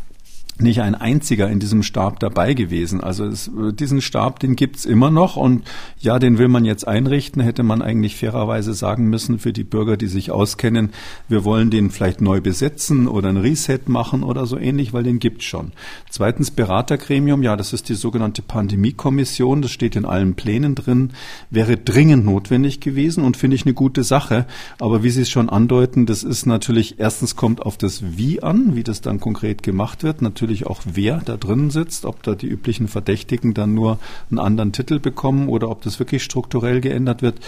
nicht ein einziger in diesem Stab dabei gewesen. Also es, diesen Stab, den gibt's immer noch und ja, den will man jetzt einrichten, hätte man eigentlich fairerweise sagen müssen für die Bürger, die sich auskennen, wir wollen den vielleicht neu besetzen oder ein Reset machen oder so ähnlich, weil den gibt's schon. Zweitens Beratergremium, ja, das ist die sogenannte Pandemiekommission, das steht in allen Plänen drin, wäre dringend notwendig gewesen und finde ich eine gute Sache. Aber wie Sie es schon andeuten, das ist natürlich, erstens kommt auf das Wie an, wie das dann konkret gemacht wird. Natürlich natürlich auch, wer da drin sitzt, ob da die üblichen Verdächtigen dann nur einen anderen Titel bekommen oder ob das wirklich strukturell geändert wird.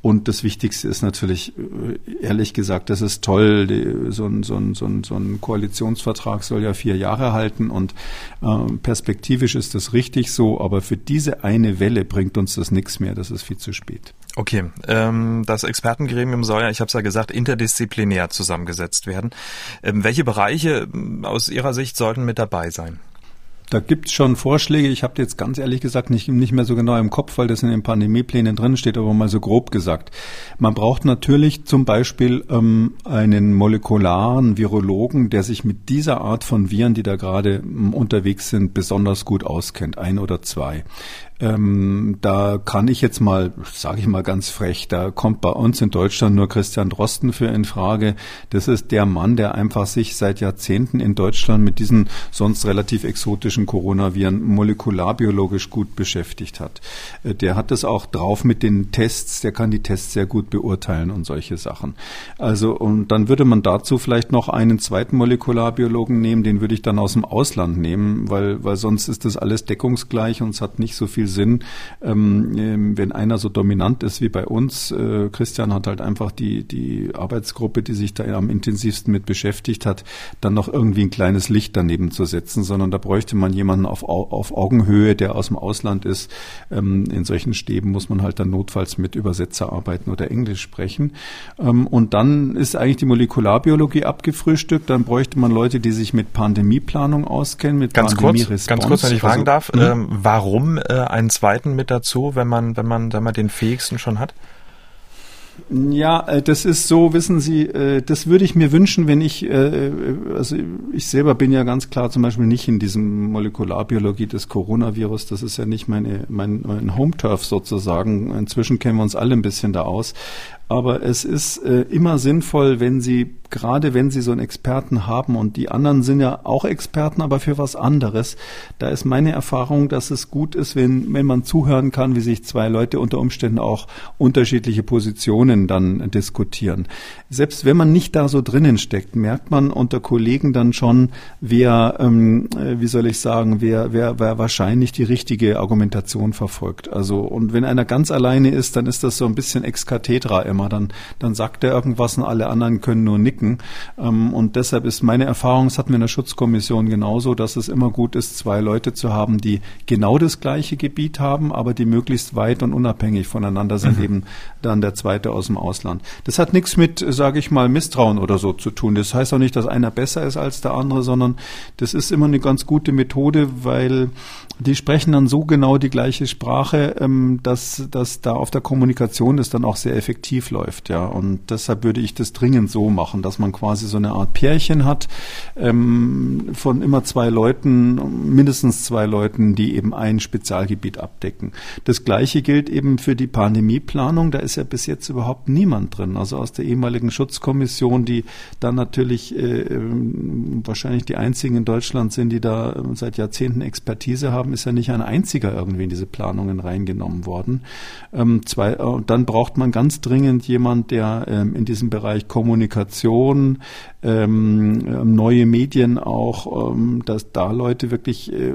Und das Wichtigste ist natürlich, äh, ehrlich gesagt, das ist toll. Die, so, ein, so, ein, so, ein, so ein Koalitionsvertrag soll ja vier Jahre halten und äh, perspektivisch ist das richtig so, aber für diese eine Welle bringt uns das nichts mehr. Das ist viel zu spät. Okay, ähm, das Expertengremium soll ja, ich habe es ja gesagt, interdisziplinär zusammengesetzt werden. Ähm, welche Bereiche aus Ihrer Sicht sollten mit dabei sein? Da gibt's schon Vorschläge. Ich habe jetzt ganz ehrlich gesagt nicht, nicht mehr so genau im Kopf, weil das in den Pandemieplänen drin steht, aber mal so grob gesagt. Man braucht natürlich zum Beispiel ähm, einen molekularen Virologen, der sich mit dieser Art von Viren, die da gerade ähm, unterwegs sind, besonders gut auskennt. Ein oder zwei. Ähm, da kann ich jetzt mal, sage ich mal ganz frech, da kommt bei uns in Deutschland nur Christian Drosten für in Frage. Das ist der Mann, der einfach sich seit Jahrzehnten in Deutschland mit diesen sonst relativ exotischen Coronaviren molekularbiologisch gut beschäftigt hat. Äh, der hat das auch drauf mit den Tests, der kann die Tests sehr gut beurteilen und solche Sachen. Also und dann würde man dazu vielleicht noch einen zweiten Molekularbiologen nehmen, den würde ich dann aus dem Ausland nehmen, weil weil sonst ist das alles deckungsgleich und es hat nicht so viel viel Sinn, ähm, ähm, wenn einer so dominant ist wie bei uns. Äh, Christian hat halt einfach die, die Arbeitsgruppe, die sich da am intensivsten mit beschäftigt hat, dann noch irgendwie ein kleines Licht daneben zu setzen, sondern da bräuchte man jemanden auf, auf Augenhöhe, der aus dem Ausland ist. Ähm, in solchen Stäben muss man halt dann notfalls mit Übersetzer arbeiten oder Englisch sprechen. Ähm, und dann ist eigentlich die Molekularbiologie abgefrühstückt. Dann bräuchte man Leute, die sich mit Pandemieplanung auskennen, mit ganz Pandemie kurz, Ganz kurz, wenn ich fragen also, darf, hm? ähm, warum äh, einen zweiten mit dazu, wenn man, wenn man, wenn man den fähigsten schon hat? Ja, äh, das ist so, wissen Sie, äh, das würde ich mir wünschen, wenn ich, äh, also ich selber bin ja ganz klar zum Beispiel nicht in diesem Molekularbiologie des Coronavirus, das ist ja nicht meine, mein, mein Home-Turf sozusagen. Inzwischen kennen wir uns alle ein bisschen da aus. Aber es ist äh, immer sinnvoll, wenn Sie gerade wenn Sie so einen Experten haben und die anderen sind ja auch Experten, aber für was anderes, da ist meine Erfahrung, dass es gut ist, wenn, wenn man zuhören kann, wie sich zwei Leute unter Umständen auch unterschiedliche Positionen dann diskutieren. Selbst wenn man nicht da so drinnen steckt, merkt man unter Kollegen dann schon, wer, ähm, äh, wie soll ich sagen, wer, wer, wer wahrscheinlich die richtige Argumentation verfolgt. Also, und wenn einer ganz alleine ist, dann ist das so ein bisschen ex cathedra immer. Dann, dann sagt er irgendwas und alle anderen können nur nicken. Ähm, und deshalb ist meine Erfahrung, das hatten wir in der Schutzkommission genauso, dass es immer gut ist, zwei Leute zu haben, die genau das gleiche Gebiet haben, aber die möglichst weit und unabhängig voneinander sind, mhm. eben dann der zweite aus dem Ausland. Das hat nichts mit, sage ich mal, Misstrauen oder so zu tun. Das heißt auch nicht, dass einer besser ist als der andere, sondern das ist immer eine ganz gute Methode, weil die sprechen dann so genau die gleiche Sprache, ähm, dass, dass da auf der Kommunikation das dann auch sehr effektiv läuft. Ja, und deshalb würde ich das dringend so machen, dass man quasi so eine Art Pärchen hat ähm, von immer zwei Leuten, mindestens zwei Leuten, die eben ein Spezialgebiet abdecken. Das Gleiche gilt eben für die Pandemieplanung. Da ist ja bis jetzt überhaupt niemand drin. Also aus der ehemaligen Schutzkommission, die dann natürlich äh, ähm, wahrscheinlich die einzigen in Deutschland sind, die da seit Jahrzehnten Expertise haben ist ja nicht ein einziger irgendwie in diese Planungen reingenommen worden. Ähm, zwei, äh, dann braucht man ganz dringend jemand, der ähm, in diesem Bereich Kommunikation, ähm, ähm neue Medien auch, ähm, dass da Leute wirklich äh,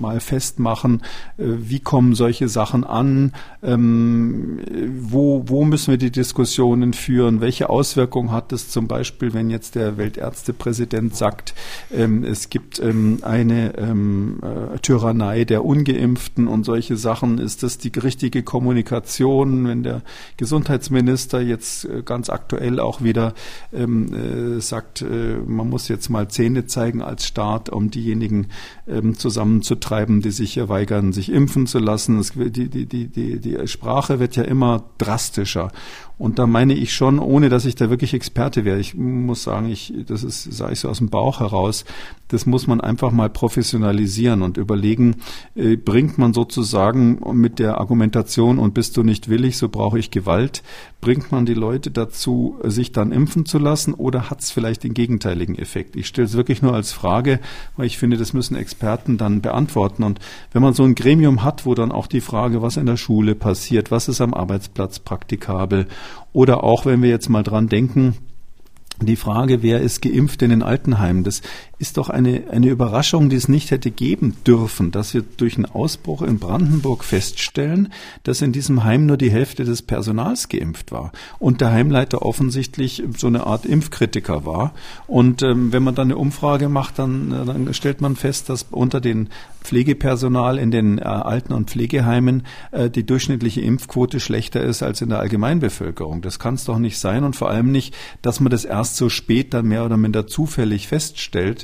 mal festmachen, äh, wie kommen solche Sachen an, ähm, wo, wo müssen wir die Diskussionen führen, welche Auswirkungen hat es zum Beispiel, wenn jetzt der Weltärztepräsident sagt, ähm, es gibt ähm, eine äh, Tyrannei der Ungeimpften und solche Sachen. Ist das die richtige Kommunikation, wenn der Gesundheitsminister jetzt äh, ganz aktuell auch wieder ähm, äh, sagt, äh, man muss jetzt mal Zähne zeigen als Staat, um diejenigen ähm, zusammenzutreiben, die sich hier weigern, sich impfen zu lassen. Die, die, die, die, die Sprache wird ja immer drastischer. Und da meine ich schon, ohne dass ich da wirklich Experte wäre, ich muss sagen, ich, das ist, sage ich so aus dem Bauch heraus, das muss man einfach mal professionalisieren und überlegen, äh, bringt man sozusagen mit der Argumentation und bist du nicht willig, so brauche ich Gewalt, bringt man die Leute dazu, sich dann impfen zu lassen oder hat es vielleicht den gegenteiligen Effekt? Ich stelle es wirklich nur als Frage, weil ich finde, das müssen Experten dann beantworten. Und wenn man so ein Gremium hat, wo dann auch die Frage, was in der Schule passiert, was ist am Arbeitsplatz praktikabel, oder auch, wenn wir jetzt mal dran denken, die Frage, wer ist geimpft in den Altenheimen, das ist doch eine, eine Überraschung, die es nicht hätte geben dürfen, dass wir durch einen Ausbruch in Brandenburg feststellen, dass in diesem Heim nur die Hälfte des Personals geimpft war und der Heimleiter offensichtlich so eine Art Impfkritiker war. Und ähm, wenn man dann eine Umfrage macht, dann, äh, dann stellt man fest, dass unter den Pflegepersonal in den äh, Alten- und Pflegeheimen äh, die durchschnittliche Impfquote schlechter ist als in der Allgemeinbevölkerung. Das kann es doch nicht sein und vor allem nicht, dass man das erst so spät dann mehr oder minder zufällig feststellt,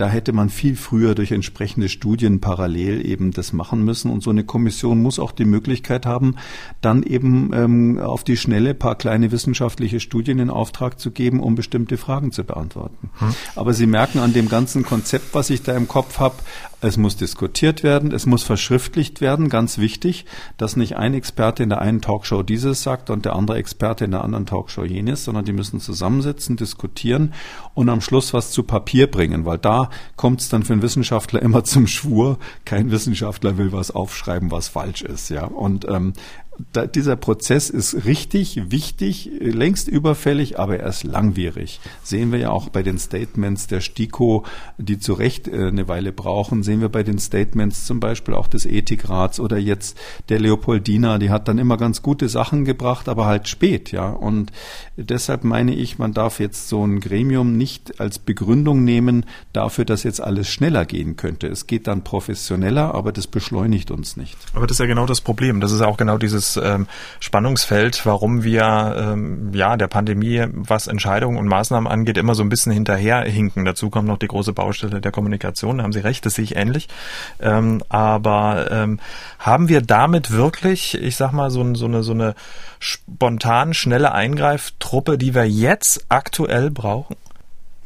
da hätte man viel früher durch entsprechende Studien parallel eben das machen müssen. Und so eine Kommission muss auch die Möglichkeit haben, dann eben ähm, auf die Schnelle paar kleine wissenschaftliche Studien in Auftrag zu geben, um bestimmte Fragen zu beantworten. Hm. Aber Sie merken an dem ganzen Konzept, was ich da im Kopf habe, es muss diskutiert werden, es muss verschriftlicht werden, ganz wichtig, dass nicht ein Experte in der einen Talkshow dieses sagt und der andere Experte in der anderen Talkshow jenes, sondern die müssen zusammensitzen, diskutieren und am Schluss was zu Papier bringen, weil da kommt es dann für einen Wissenschaftler immer zum Schwur. Kein Wissenschaftler will was aufschreiben, was falsch ist, ja. Und ähm, da, dieser Prozess ist richtig, wichtig, längst überfällig, aber er ist langwierig. Sehen wir ja auch bei den Statements der STIKO, die zu Recht äh, eine Weile brauchen, sehen wir bei den Statements zum Beispiel auch des Ethikrats oder jetzt der Leopoldina, die hat dann immer ganz gute Sachen gebracht, aber halt spät, ja. Und deshalb meine ich, man darf jetzt so ein Gremium nicht als Begründung nehmen dafür, dass jetzt alles schneller gehen könnte. Es geht dann professioneller, aber das beschleunigt uns nicht. Aber das ist ja genau das Problem. Das ist ja auch genau dieses ähm, Spannungsfeld, warum wir ähm, ja der Pandemie, was Entscheidungen und Maßnahmen angeht, immer so ein bisschen hinterherhinken. Dazu kommt noch die große Baustelle der Kommunikation. Da haben Sie recht, das sehe ich ähnlich. Ähm, aber ähm, haben wir damit wirklich, ich sag mal, so, so eine so eine spontan schnelle Eingreiftruppe, die wir jetzt aktuell brauchen?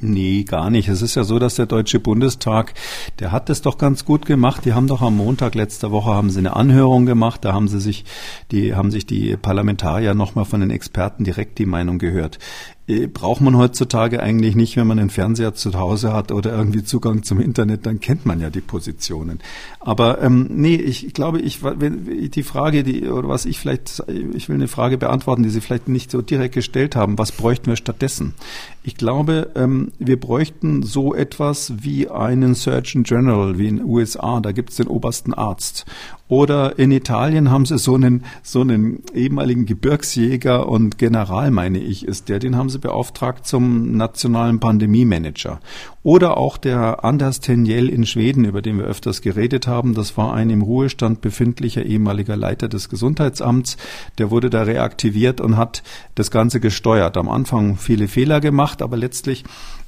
Nee, gar nicht. Es ist ja so, dass der Deutsche Bundestag, der hat das doch ganz gut gemacht. Die haben doch am Montag letzter Woche haben sie eine Anhörung gemacht. Da haben sie sich, die haben sich die Parlamentarier nochmal von den Experten direkt die Meinung gehört. Äh, braucht man heutzutage eigentlich nicht, wenn man einen Fernseher zu Hause hat oder irgendwie Zugang zum Internet, dann kennt man ja die Positionen. Aber ähm, nee, ich glaube, ich wenn die Frage, die oder was ich vielleicht, ich will eine Frage beantworten, die Sie vielleicht nicht so direkt gestellt haben. Was bräuchten wir stattdessen? Ich glaube, ähm, wir bräuchten so etwas wie einen Surgeon General wie in den USA. Da gibt es den obersten Arzt. Oder in Italien haben sie so einen, so einen ehemaligen Gebirgsjäger und General, meine ich, ist der. Den haben sie beauftragt zum nationalen Pandemie-Manager. Oder auch der Anders Tenjell in Schweden, über den wir öfters geredet haben. Das war ein im Ruhestand befindlicher ehemaliger Leiter des Gesundheitsamts. Der wurde da reaktiviert und hat das Ganze gesteuert. Am Anfang viele Fehler gemacht, aber letztlich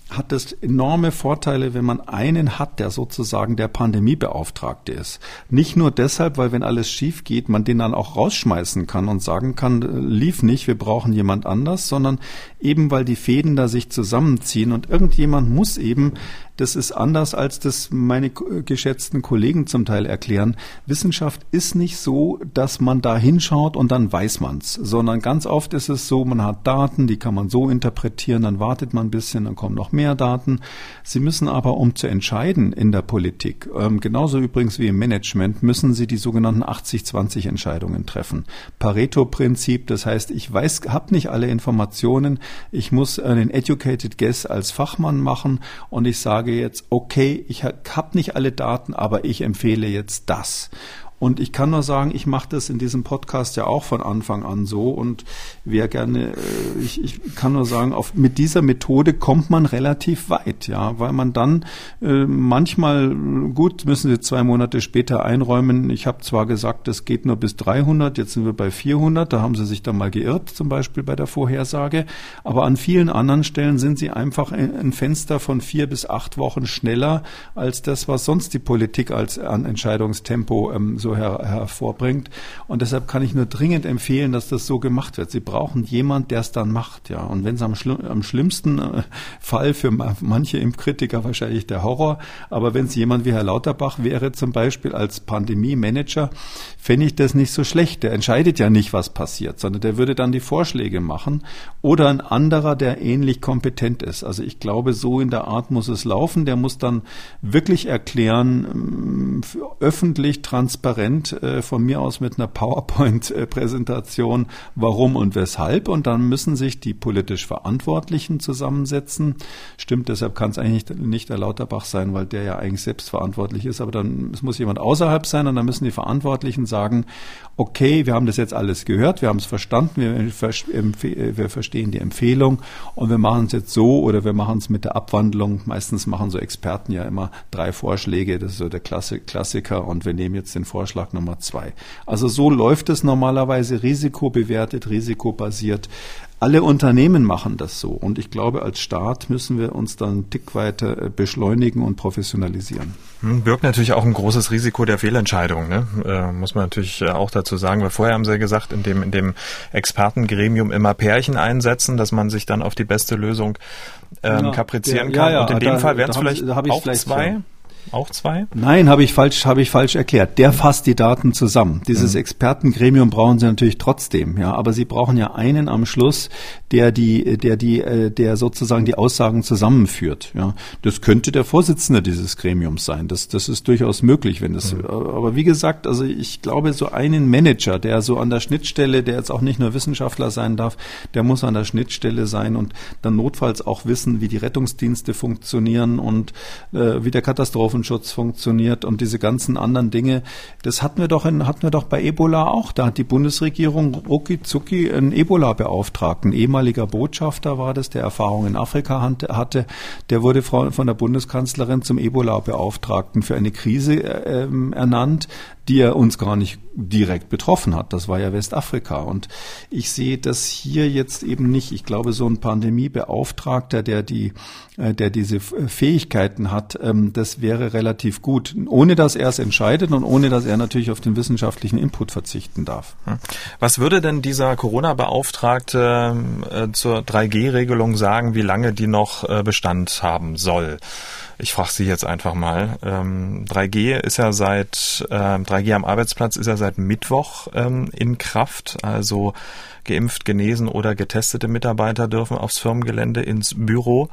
hat es enorme Vorteile, wenn man einen hat, der sozusagen der Pandemiebeauftragte ist. Nicht nur deshalb, weil wenn alles schief geht, man den dann auch rausschmeißen kann und sagen kann, lief nicht, wir brauchen jemand anders, sondern eben weil die Fäden da sich zusammenziehen und irgendjemand muss eben das ist anders, als das meine geschätzten Kollegen zum Teil erklären. Wissenschaft ist nicht so, dass man da hinschaut und dann weiß man's, sondern ganz oft ist es so, man hat Daten, die kann man so interpretieren, dann wartet man ein bisschen, dann kommen noch mehr Daten. Sie müssen aber, um zu entscheiden in der Politik, ähm, genauso übrigens wie im Management, müssen Sie die sogenannten 80-20 Entscheidungen treffen. Pareto-Prinzip, das heißt, ich weiß, habe nicht alle Informationen, ich muss einen educated guess als Fachmann machen und ich sage jetzt, okay, ich habe nicht alle Daten, aber ich empfehle jetzt das. Und ich kann nur sagen, ich mache das in diesem Podcast ja auch von Anfang an so. Und wer gerne, äh, ich, ich kann nur sagen, auf, mit dieser Methode kommt man relativ weit, ja, weil man dann äh, manchmal, gut, müssen Sie zwei Monate später einräumen. Ich habe zwar gesagt, es geht nur bis 300, jetzt sind wir bei 400, da haben Sie sich dann mal geirrt, zum Beispiel bei der Vorhersage, aber an vielen anderen Stellen sind Sie einfach ein Fenster von vier bis acht Wochen schneller als das, was sonst die Politik als an Entscheidungstempo ähm, so her hervorbringt. Und deshalb kann ich nur dringend empfehlen, dass das so gemacht wird. Sie brauchen jemand, der es dann macht, ja. Und wenn es am, schlimm, am schlimmsten äh, Fall für manche Impfkritiker wahrscheinlich der Horror, aber wenn es jemand wie Herr Lauterbach wäre, zum Beispiel als Pandemie-Manager, fände ich das nicht so schlecht. Der entscheidet ja nicht, was passiert, sondern der würde dann die Vorschläge machen. Oder ein anderer, der ähnlich kompetent ist. Also ich glaube, so in der Art muss es laufen. Der muss dann wirklich erklären, ähm, öffentlich, transparent, transparent äh, von mir aus mit einer PowerPoint-Präsentation, warum und weshalb. Und dann müssen sich die politisch Verantwortlichen zusammensetzen. Stimmt, deshalb kann es eigentlich nicht der Lauterbach sein, weil der ja eigentlich selbst verantwortlich ist. Aber dann es muss jemand außerhalb sein und dann müssen die Verantwortlichen sagen, okay, wir haben das jetzt alles gehört, wir haben es verstanden, wir, wir verstehen die Empfehlung und wir machen es jetzt so oder wir machen es mit der Abwandlung. Meistens machen so Experten ja immer drei Vorschläge, das ist so der Klassiker und wir nehmen jetzt den Vorschlag Vorschlag Nummer zwei. Also so läuft es normalerweise risikobewertet, risikobasiert. Alle Unternehmen machen das so. Und ich glaube, als Staat müssen wir uns dann einen Tick weiter äh, beschleunigen und professionalisieren. Hm, birgt natürlich auch ein großes Risiko der Fehlentscheidung, ne? äh, muss man natürlich äh, auch dazu sagen. Weil vorher haben Sie ja gesagt, in dem, in dem Expertengremium immer Pärchen einsetzen, dass man sich dann auf die beste Lösung ähm, ja, kaprizieren der, kann. Ja, ja, Und in dem da, Fall wären es vielleicht auch vielleicht zwei. Ja auch zwei? Nein, habe ich falsch, habe ich falsch erklärt. Der fasst die Daten zusammen. Dieses mhm. Expertengremium brauchen Sie natürlich trotzdem, ja, aber Sie brauchen ja einen am Schluss, der die, der die, äh, der sozusagen die Aussagen zusammenführt. Ja, das könnte der Vorsitzende dieses Gremiums sein. Das, das ist durchaus möglich, wenn das. Mhm. Aber wie gesagt, also ich glaube, so einen Manager, der so an der Schnittstelle, der jetzt auch nicht nur Wissenschaftler sein darf, der muss an der Schnittstelle sein und dann notfalls auch wissen, wie die Rettungsdienste funktionieren und äh, wie der Katastrophen Katastrophenschutz funktioniert und diese ganzen anderen Dinge. Das hatten wir doch in, hatten wir doch bei Ebola auch. Da hat die Bundesregierung rucki zucki einen Ebola-Beauftragten. Ehemaliger Botschafter war das, der Erfahrung in Afrika hatte. Der wurde von der Bundeskanzlerin zum Ebola-Beauftragten für eine Krise äh, ernannt die ja uns gar nicht direkt betroffen hat. Das war ja Westafrika. Und ich sehe das hier jetzt eben nicht. Ich glaube, so ein Pandemiebeauftragter, der die, äh, der diese Fähigkeiten hat, ähm, das wäre relativ gut, ohne dass er es entscheidet und ohne dass er natürlich auf den wissenschaftlichen Input verzichten darf. Hm. Was würde denn dieser Corona-Beauftragte äh, zur 3G-Regelung sagen, wie lange die noch äh, Bestand haben soll? Ich frage Sie jetzt einfach mal. Ähm, 3G ist ja seit äh, 3G am Arbeitsplatz ist ja seit Mittwoch ähm, in Kraft. Also geimpft, genesen oder getestete Mitarbeiter dürfen aufs Firmengelände ins Büro.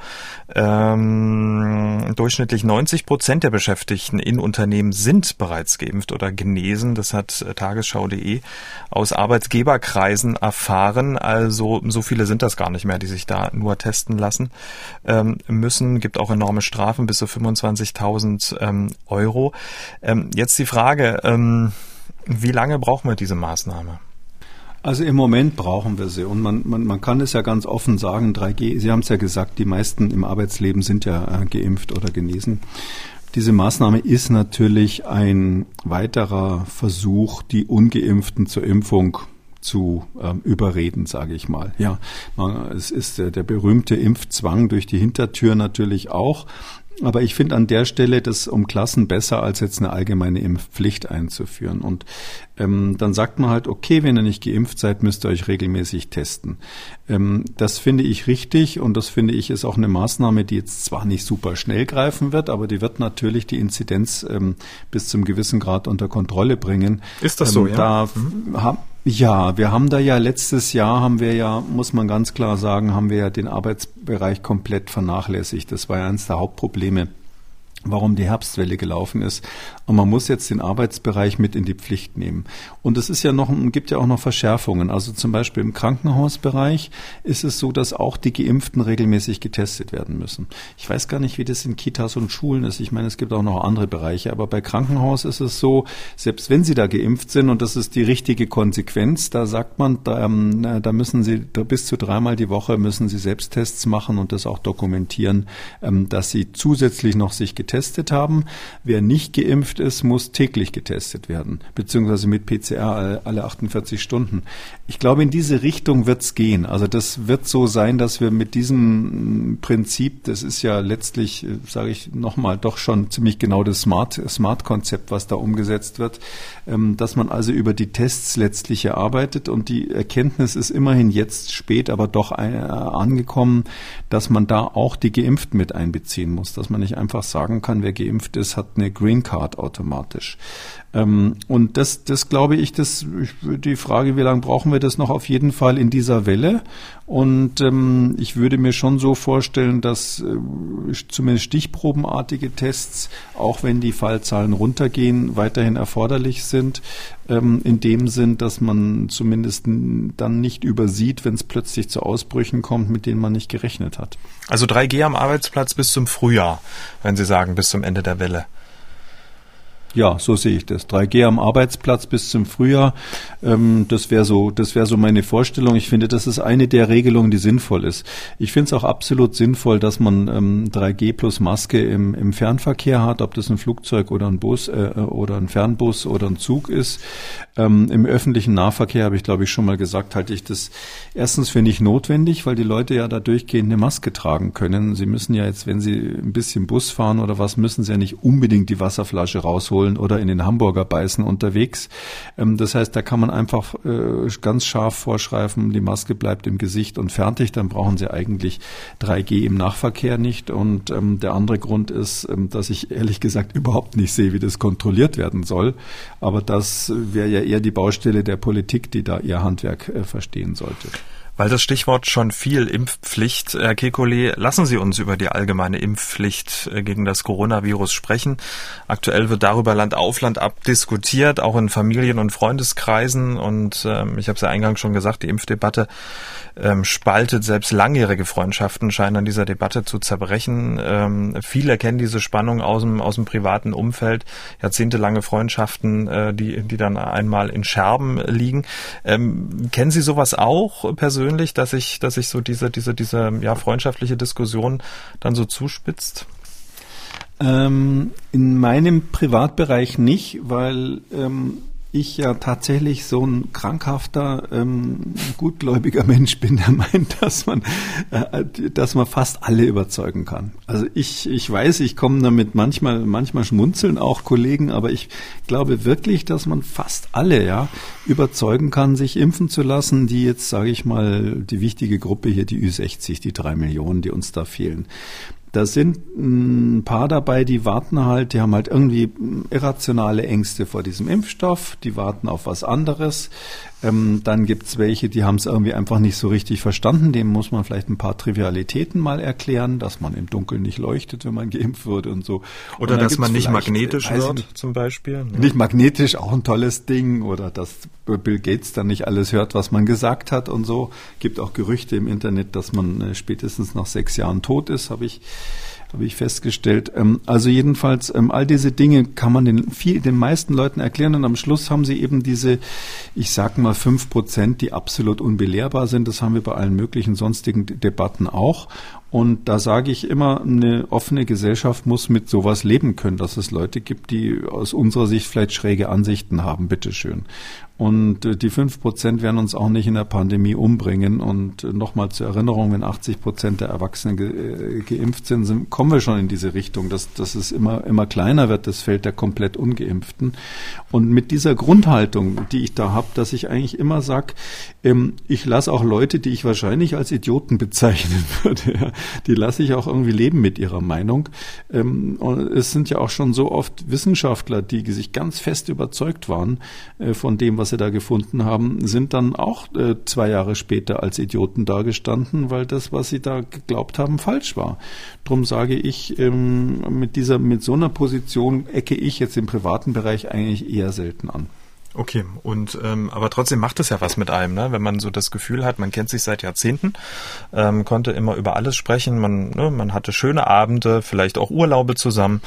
Ähm, durchschnittlich 90 Prozent der Beschäftigten in Unternehmen sind bereits geimpft oder genesen. Das hat äh, tagesschau.de aus Arbeitgeberkreisen erfahren. Also so viele sind das gar nicht mehr, die sich da nur testen lassen ähm, müssen. Gibt auch enorme Strafen bis zu 25.000 ähm, Euro. Ähm, jetzt die Frage, ähm, wie lange brauchen wir diese Maßnahme? Also im Moment brauchen wir sie. Und man, man, man kann es ja ganz offen sagen, 3G, Sie haben es ja gesagt, die meisten im Arbeitsleben sind ja äh, geimpft oder genesen. Diese Maßnahme ist natürlich ein weiterer Versuch, die Ungeimpften zur Impfung zu ähm, überreden, sage ich mal. Ja, man, es ist der, der berühmte Impfzwang durch die Hintertür natürlich auch. Aber ich finde an der Stelle das um Klassen besser, als jetzt eine allgemeine Impfpflicht einzuführen. Und ähm, dann sagt man halt, okay, wenn ihr nicht geimpft seid, müsst ihr euch regelmäßig testen. Ähm, das finde ich richtig und das finde ich ist auch eine Maßnahme, die jetzt zwar nicht super schnell greifen wird, aber die wird natürlich die Inzidenz ähm, bis zum gewissen Grad unter Kontrolle bringen. Ist das so, ähm, ja? Da mhm. Ja, wir haben da ja letztes Jahr haben wir ja, muss man ganz klar sagen, haben wir ja den Arbeitsbereich komplett vernachlässigt. Das war ja eines der Hauptprobleme warum die Herbstwelle gelaufen ist. Und man muss jetzt den Arbeitsbereich mit in die Pflicht nehmen. Und es ist ja noch, gibt ja auch noch Verschärfungen. Also zum Beispiel im Krankenhausbereich ist es so, dass auch die Geimpften regelmäßig getestet werden müssen. Ich weiß gar nicht, wie das in Kitas und Schulen ist. Ich meine, es gibt auch noch andere Bereiche. Aber bei Krankenhaus ist es so, selbst wenn sie da geimpft sind, und das ist die richtige Konsequenz, da sagt man, da, ähm, da müssen sie da bis zu dreimal die Woche müssen sie Selbsttests machen und das auch dokumentieren, ähm, dass sie zusätzlich noch sich getestet getestet haben. Wer nicht geimpft ist, muss täglich getestet werden, beziehungsweise mit PCR alle 48 Stunden. Ich glaube, in diese Richtung wird es gehen. Also das wird so sein, dass wir mit diesem Prinzip, das ist ja letztlich, äh, sage ich nochmal, doch schon ziemlich genau das Smart-Konzept, was da umgesetzt wird, ähm, dass man also über die Tests letztlich erarbeitet und die Erkenntnis ist immerhin jetzt spät, aber doch äh, angekommen, dass man da auch die Geimpften mit einbeziehen muss, dass man nicht einfach sagen kann, wer geimpft ist, hat eine Green Card automatisch. Ähm, und das, das glaube ich, das, die Frage, wie lange brauchen wir das noch auf jeden Fall in dieser Welle? Und ähm, ich würde mir schon so vorstellen, dass äh, zumindest stichprobenartige Tests, auch wenn die Fallzahlen runtergehen, weiterhin erforderlich sind, ähm, in dem Sinn, dass man zumindest dann nicht übersieht, wenn es plötzlich zu Ausbrüchen kommt, mit denen man nicht gerechnet hat. Also 3G am Arbeitsplatz bis zum Frühjahr, wenn Sie sagen, bis zum Ende der Welle. Ja, so sehe ich das. 3G am Arbeitsplatz bis zum Frühjahr, ähm, das wäre so, das wäre so meine Vorstellung. Ich finde, das ist eine der Regelungen, die sinnvoll ist. Ich finde es auch absolut sinnvoll, dass man ähm, 3G plus Maske im, im Fernverkehr hat, ob das ein Flugzeug oder ein Bus äh, oder ein Fernbus oder ein Zug ist. Ähm, Im öffentlichen Nahverkehr habe ich, glaube ich, schon mal gesagt, halte ich das erstens für nicht notwendig, weil die Leute ja da durchgehend eine Maske tragen können. Sie müssen ja jetzt, wenn sie ein bisschen Bus fahren oder was, müssen sie ja nicht unbedingt die Wasserflasche rausholen oder in den Hamburger beißen unterwegs. Ähm, das heißt, da kann man einfach äh, ganz scharf vorschreiben, die Maske bleibt im Gesicht und fertig. Dann brauchen sie eigentlich 3G im Nahverkehr nicht. Und ähm, der andere Grund ist, ähm, dass ich ehrlich gesagt überhaupt nicht sehe, wie das kontrolliert werden soll. Aber das wäre ja eher die Baustelle der Politik, die da ihr Handwerk äh, verstehen sollte. Weil das Stichwort schon viel Impfpflicht, Herr Kekulé, lassen Sie uns über die allgemeine Impfpflicht äh, gegen das Coronavirus sprechen. Aktuell wird darüber Land auf Land ab diskutiert, auch in Familien- und Freundeskreisen. Und ähm, ich habe es ja eingangs schon gesagt, die Impfdebatte ähm, spaltet. Selbst langjährige Freundschaften scheinen an dieser Debatte zu zerbrechen. Ähm, viele kennen diese Spannung aus dem, aus dem privaten Umfeld. Jahrzehntelange Freundschaften, äh, die, die dann einmal in Scherben liegen. Ähm, kennen Sie sowas auch persönlich? Persönlich, dass sich, dass sich so diese, diese, diese ja, freundschaftliche Diskussion dann so zuspitzt? Ähm, in meinem Privatbereich nicht, weil ähm, ich ja tatsächlich so ein krankhafter, ähm, gutgläubiger Mensch bin, der meint, dass man, äh, dass man fast alle überzeugen kann. Also ich, ich weiß, ich komme damit manchmal, manchmal schmunzeln auch Kollegen, aber ich glaube wirklich, dass man fast alle, ja, überzeugen kann, sich impfen zu lassen, die jetzt, sage ich mal, die wichtige Gruppe hier, die Ü60, die drei Millionen, die uns da fehlen. Da sind ein paar dabei, die warten halt, die haben halt irgendwie irrationale Ängste vor diesem Impfstoff, die warten auf was anderes. Ähm, dann gibt's welche, die haben es irgendwie einfach nicht so richtig verstanden. Dem muss man vielleicht ein paar Trivialitäten mal erklären, dass man im Dunkeln nicht leuchtet, wenn man geimpft wird und so. Oder und dass man nicht magnetisch wird, nicht, zum Beispiel. Ne? Nicht magnetisch, auch ein tolles Ding. Oder dass Bill Gates dann nicht alles hört, was man gesagt hat und so. Gibt auch Gerüchte im Internet, dass man äh, spätestens nach sechs Jahren tot ist, habe ich habe ich festgestellt. Ähm, also jedenfalls, ähm, all diese Dinge kann man den, viel, den meisten Leuten erklären und am Schluss haben sie eben diese, ich sag mal, fünf Prozent, die absolut unbelehrbar sind. Das haben wir bei allen möglichen sonstigen Debatten auch. Und da sage ich immer, eine offene Gesellschaft muss mit sowas leben können, dass es Leute gibt, die aus unserer Sicht vielleicht schräge Ansichten haben, bitteschön. Und äh, die fünf Prozent werden uns auch nicht in der Pandemie umbringen. Und äh, nochmal zur Erinnerung, wenn 80 Prozent der Erwachsenen ge äh, geimpft sind, sind, kommen wir schon in diese Richtung, dass, dass es immer, immer kleiner wird, das Feld der komplett Ungeimpften. Und mit dieser Grundhaltung, die ich da habe, dass ich eigentlich immer sage, ähm, ich lasse auch Leute, die ich wahrscheinlich als Idioten bezeichnen würde, ja, die lasse ich auch irgendwie leben mit ihrer Meinung. Ähm, und es sind ja auch schon so oft Wissenschaftler, die sich ganz fest überzeugt waren äh, von dem, was sie da gefunden haben, sind dann auch äh, zwei Jahre später als Idioten dagestanden, weil das, was sie da geglaubt haben, falsch war. Drum sage ich, ähm, mit dieser, mit so einer Position ecke ich jetzt im privaten Bereich eigentlich eher selten an. Okay, und ähm, aber trotzdem macht es ja was mit einem, ne? wenn man so das Gefühl hat, man kennt sich seit Jahrzehnten, ähm, konnte immer über alles sprechen, man, ne, man hatte schöne Abende, vielleicht auch Urlaube zusammen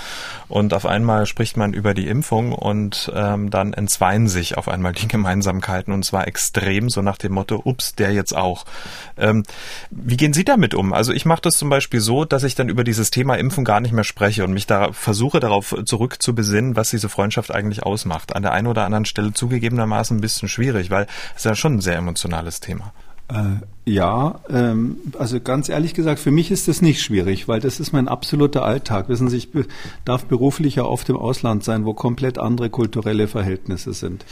und auf einmal spricht man über die Impfung und ähm, dann entzweien sich auf einmal die Gemeinsamkeiten und zwar extrem, so nach dem Motto, ups, der jetzt auch. Ähm, wie gehen Sie damit um? Also ich mache das zum Beispiel so, dass ich dann über dieses Thema Impfen gar nicht mehr spreche und mich da versuche darauf zurückzubesinnen, was diese Freundschaft eigentlich ausmacht. An der einen oder anderen Stelle zugegebenermaßen ein bisschen schwierig, weil es ja schon ein sehr emotionales Thema. Äh, ja, ähm, also ganz ehrlich gesagt, für mich ist das nicht schwierig, weil das ist mein absoluter Alltag. Wissen Sie, ich darf beruflich ja oft im Ausland sein, wo komplett andere kulturelle Verhältnisse sind.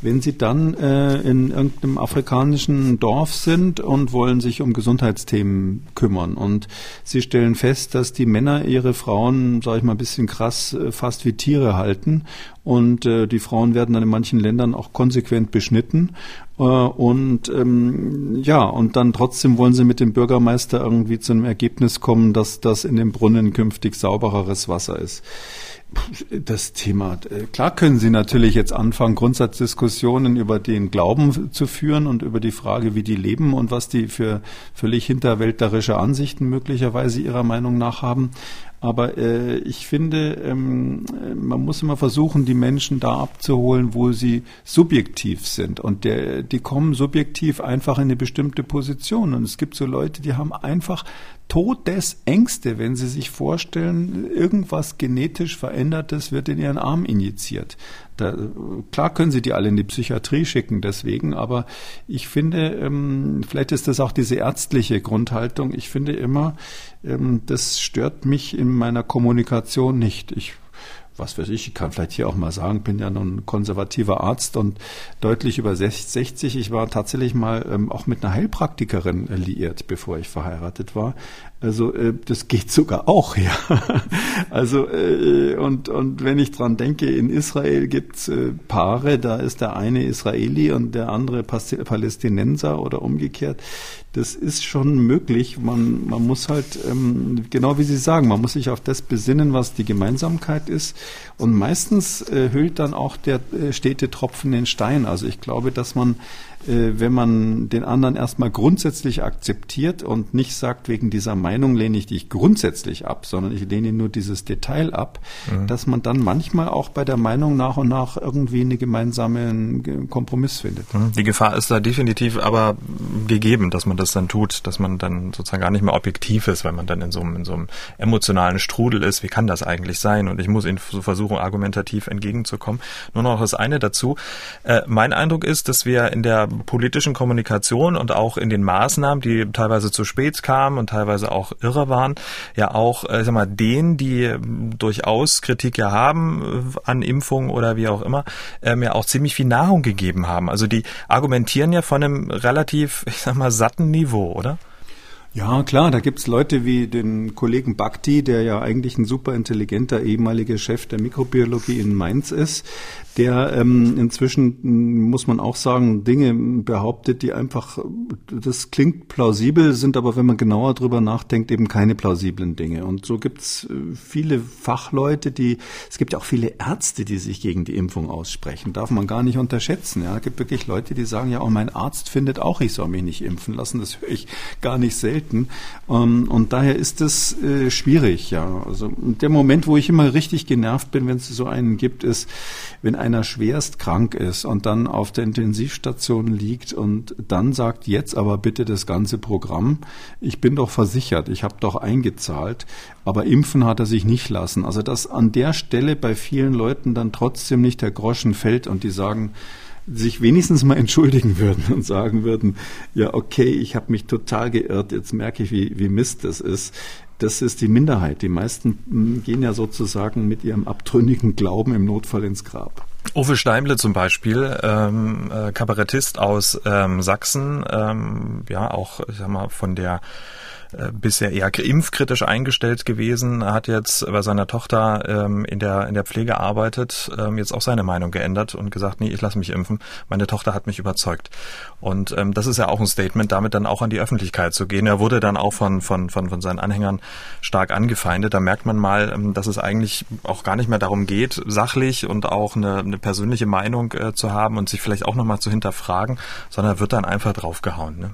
Wenn Sie dann äh, in irgendeinem afrikanischen Dorf sind und wollen sich um Gesundheitsthemen kümmern und Sie stellen fest, dass die Männer ihre Frauen, sage ich mal, ein bisschen krass, äh, fast wie Tiere halten und äh, die Frauen werden dann in manchen Ländern auch konsequent beschnitten äh, und ähm, ja, und dann trotzdem wollen sie mit dem Bürgermeister irgendwie zu einem Ergebnis kommen, dass das in dem Brunnen künftig saubereres Wasser ist das Thema. Äh, klar können Sie natürlich jetzt anfangen, Grundsatzdiskussionen über den Glauben zu führen und über die Frage, wie die leben und was die für völlig hinterwäldlerische Ansichten möglicherweise Ihrer Meinung nach haben. Aber äh, ich finde, ähm, man muss immer versuchen, die Menschen da abzuholen, wo sie subjektiv sind. Und der, die kommen subjektiv einfach in eine bestimmte Position. Und es gibt so Leute, die haben einfach Todesängste, wenn sie sich vorstellen, irgendwas genetisch Verändertes wird in ihren Arm injiziert. Da, klar können Sie die alle in die Psychiatrie schicken, deswegen, aber ich finde, ähm, vielleicht ist das auch diese ärztliche Grundhaltung. Ich finde immer, ähm, das stört mich in meiner Kommunikation nicht. Ich was weiß ich, ich kann vielleicht hier auch mal sagen, bin ja nun ein konservativer Arzt und deutlich über 60. Ich war tatsächlich mal ähm, auch mit einer Heilpraktikerin liiert, bevor ich verheiratet war. Also äh, das geht sogar auch, ja. Also äh, und und wenn ich dran denke, in Israel gibt's äh, Paare, da ist der eine Israeli und der andere Palästinenser oder umgekehrt. Das ist schon möglich. Man man muss halt ähm, genau wie Sie sagen, man muss sich auf das besinnen, was die Gemeinsamkeit ist. Und meistens äh, hüllt dann auch der äh, stete Tropfen den Stein. Also ich glaube, dass man wenn man den anderen erstmal grundsätzlich akzeptiert und nicht sagt, wegen dieser Meinung lehne ich dich grundsätzlich ab, sondern ich lehne nur dieses Detail ab, mhm. dass man dann manchmal auch bei der Meinung nach und nach irgendwie einen gemeinsamen Kompromiss findet. Mhm. Die Gefahr ist da definitiv aber gegeben, dass man das dann tut, dass man dann sozusagen gar nicht mehr objektiv ist, weil man dann in so einem, in so einem emotionalen Strudel ist. Wie kann das eigentlich sein? Und ich muss Ihnen so versuchen, argumentativ entgegenzukommen. Nur noch das eine dazu. Äh, mein Eindruck ist, dass wir in der politischen Kommunikation und auch in den Maßnahmen, die teilweise zu spät kamen und teilweise auch irre waren, ja auch, äh, sag mal, denen, die äh, durchaus Kritik ja haben äh, an Impfungen oder wie auch immer, äh, mir auch ziemlich viel Nahrung gegeben haben. Also die argumentieren ja von einem relativ, ich sag mal, satten Niveau, oder? Ja, klar, da gibt's Leute wie den Kollegen Bhakti, der ja eigentlich ein super intelligenter ehemaliger Chef der Mikrobiologie in Mainz ist, der ähm, inzwischen, muss man auch sagen, Dinge behauptet, die einfach, das klingt plausibel, sind aber, wenn man genauer drüber nachdenkt, eben keine plausiblen Dinge. Und so gibt's äh, viele Fachleute, die, es gibt ja auch viele Ärzte, die sich gegen die Impfung aussprechen. Darf man gar nicht unterschätzen. Ja, es gibt wirklich Leute, die sagen, ja, auch mein Arzt findet auch, ich soll mich nicht impfen lassen. Das höre ich gar nicht selten. Ähm, und daher ist es äh, schwierig, ja. Also der Moment, wo ich immer richtig genervt bin, wenn es so einen gibt, ist, wenn einer schwerst krank ist und dann auf der Intensivstation liegt und dann sagt, jetzt aber bitte das ganze Programm, ich bin doch versichert, ich habe doch eingezahlt, aber impfen hat er sich nicht lassen. Also dass an der Stelle bei vielen Leuten dann trotzdem nicht der Groschen fällt und die sagen, sich wenigstens mal entschuldigen würden und sagen würden, ja, okay, ich habe mich total geirrt, jetzt merke ich, wie, wie Mist das ist das ist die Minderheit. Die meisten hm, gehen ja sozusagen mit ihrem abtrünnigen Glauben im Notfall ins Grab. Uwe Steimle zum Beispiel, ähm, äh, Kabarettist aus ähm, Sachsen, ähm, ja auch, ich sag mal, von der bisher eher impfkritisch eingestellt gewesen, hat jetzt bei seiner Tochter ähm, in der in der Pflege arbeitet, ähm, jetzt auch seine Meinung geändert und gesagt, nee, ich lasse mich impfen. Meine Tochter hat mich überzeugt. Und ähm, das ist ja auch ein Statement, damit dann auch an die Öffentlichkeit zu gehen. Er wurde dann auch von von von, von seinen Anhängern stark angefeindet. Da merkt man mal, ähm, dass es eigentlich auch gar nicht mehr darum geht, sachlich und auch eine, eine persönliche Meinung äh, zu haben und sich vielleicht auch nochmal zu hinterfragen, sondern wird dann einfach draufgehauen. Ne?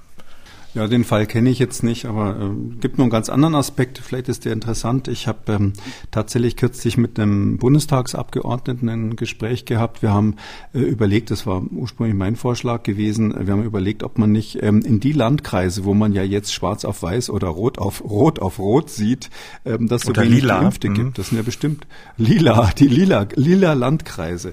Ja, den Fall kenne ich jetzt nicht, aber äh, gibt noch einen ganz anderen Aspekt. Vielleicht ist der interessant. Ich habe ähm, tatsächlich kürzlich mit einem Bundestagsabgeordneten ein Gespräch gehabt. Wir haben äh, überlegt, das war ursprünglich mein Vorschlag gewesen, wir haben überlegt, ob man nicht ähm, in die Landkreise, wo man ja jetzt schwarz auf weiß oder rot auf rot auf rot sieht, ähm, dass es so wenig lila. Geimpfte mhm. gibt. Das sind ja bestimmt lila, die lila, lila Landkreise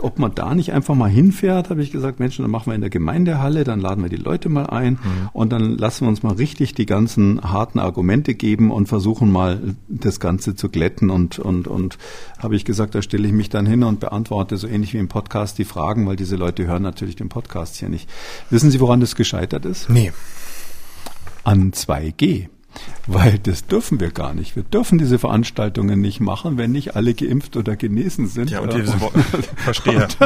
ob man da nicht einfach mal hinfährt, habe ich gesagt, Mensch, dann machen wir in der Gemeindehalle, dann laden wir die Leute mal ein mhm. und dann lassen wir uns mal richtig die ganzen harten Argumente geben und versuchen mal das Ganze zu glätten und, und, und habe ich gesagt, da stelle ich mich dann hin und beantworte so ähnlich wie im Podcast die Fragen, weil diese Leute hören natürlich den Podcast hier nicht. Wissen Sie, woran das gescheitert ist? Nee. An 2G. Weil das dürfen wir gar nicht. Wir dürfen diese Veranstaltungen nicht machen, wenn nicht alle geimpft oder genesen sind. Ja, und die, und, verstehe. Und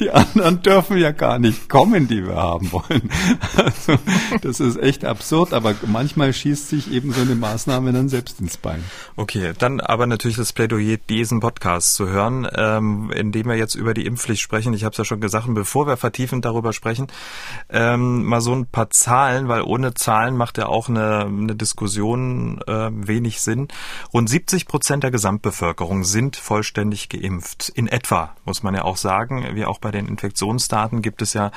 die anderen dürfen ja gar nicht kommen, die wir haben wollen. Also, das ist echt absurd, aber manchmal schießt sich eben so eine Maßnahme dann selbst ins Bein. Okay, dann aber natürlich das Plädoyer, diesen Podcast zu hören, ähm, indem wir jetzt über die Impfpflicht sprechen. Ich habe es ja schon gesagt, bevor wir vertiefend darüber sprechen, ähm, mal so ein paar Zahlen, weil ohne Zahlen macht ja auch eine, eine Diskussion Diskussionen äh, wenig Sinn. Rund 70 Prozent der Gesamtbevölkerung sind vollständig geimpft. In etwa, muss man ja auch sagen. Wie auch bei den Infektionsdaten gibt es ja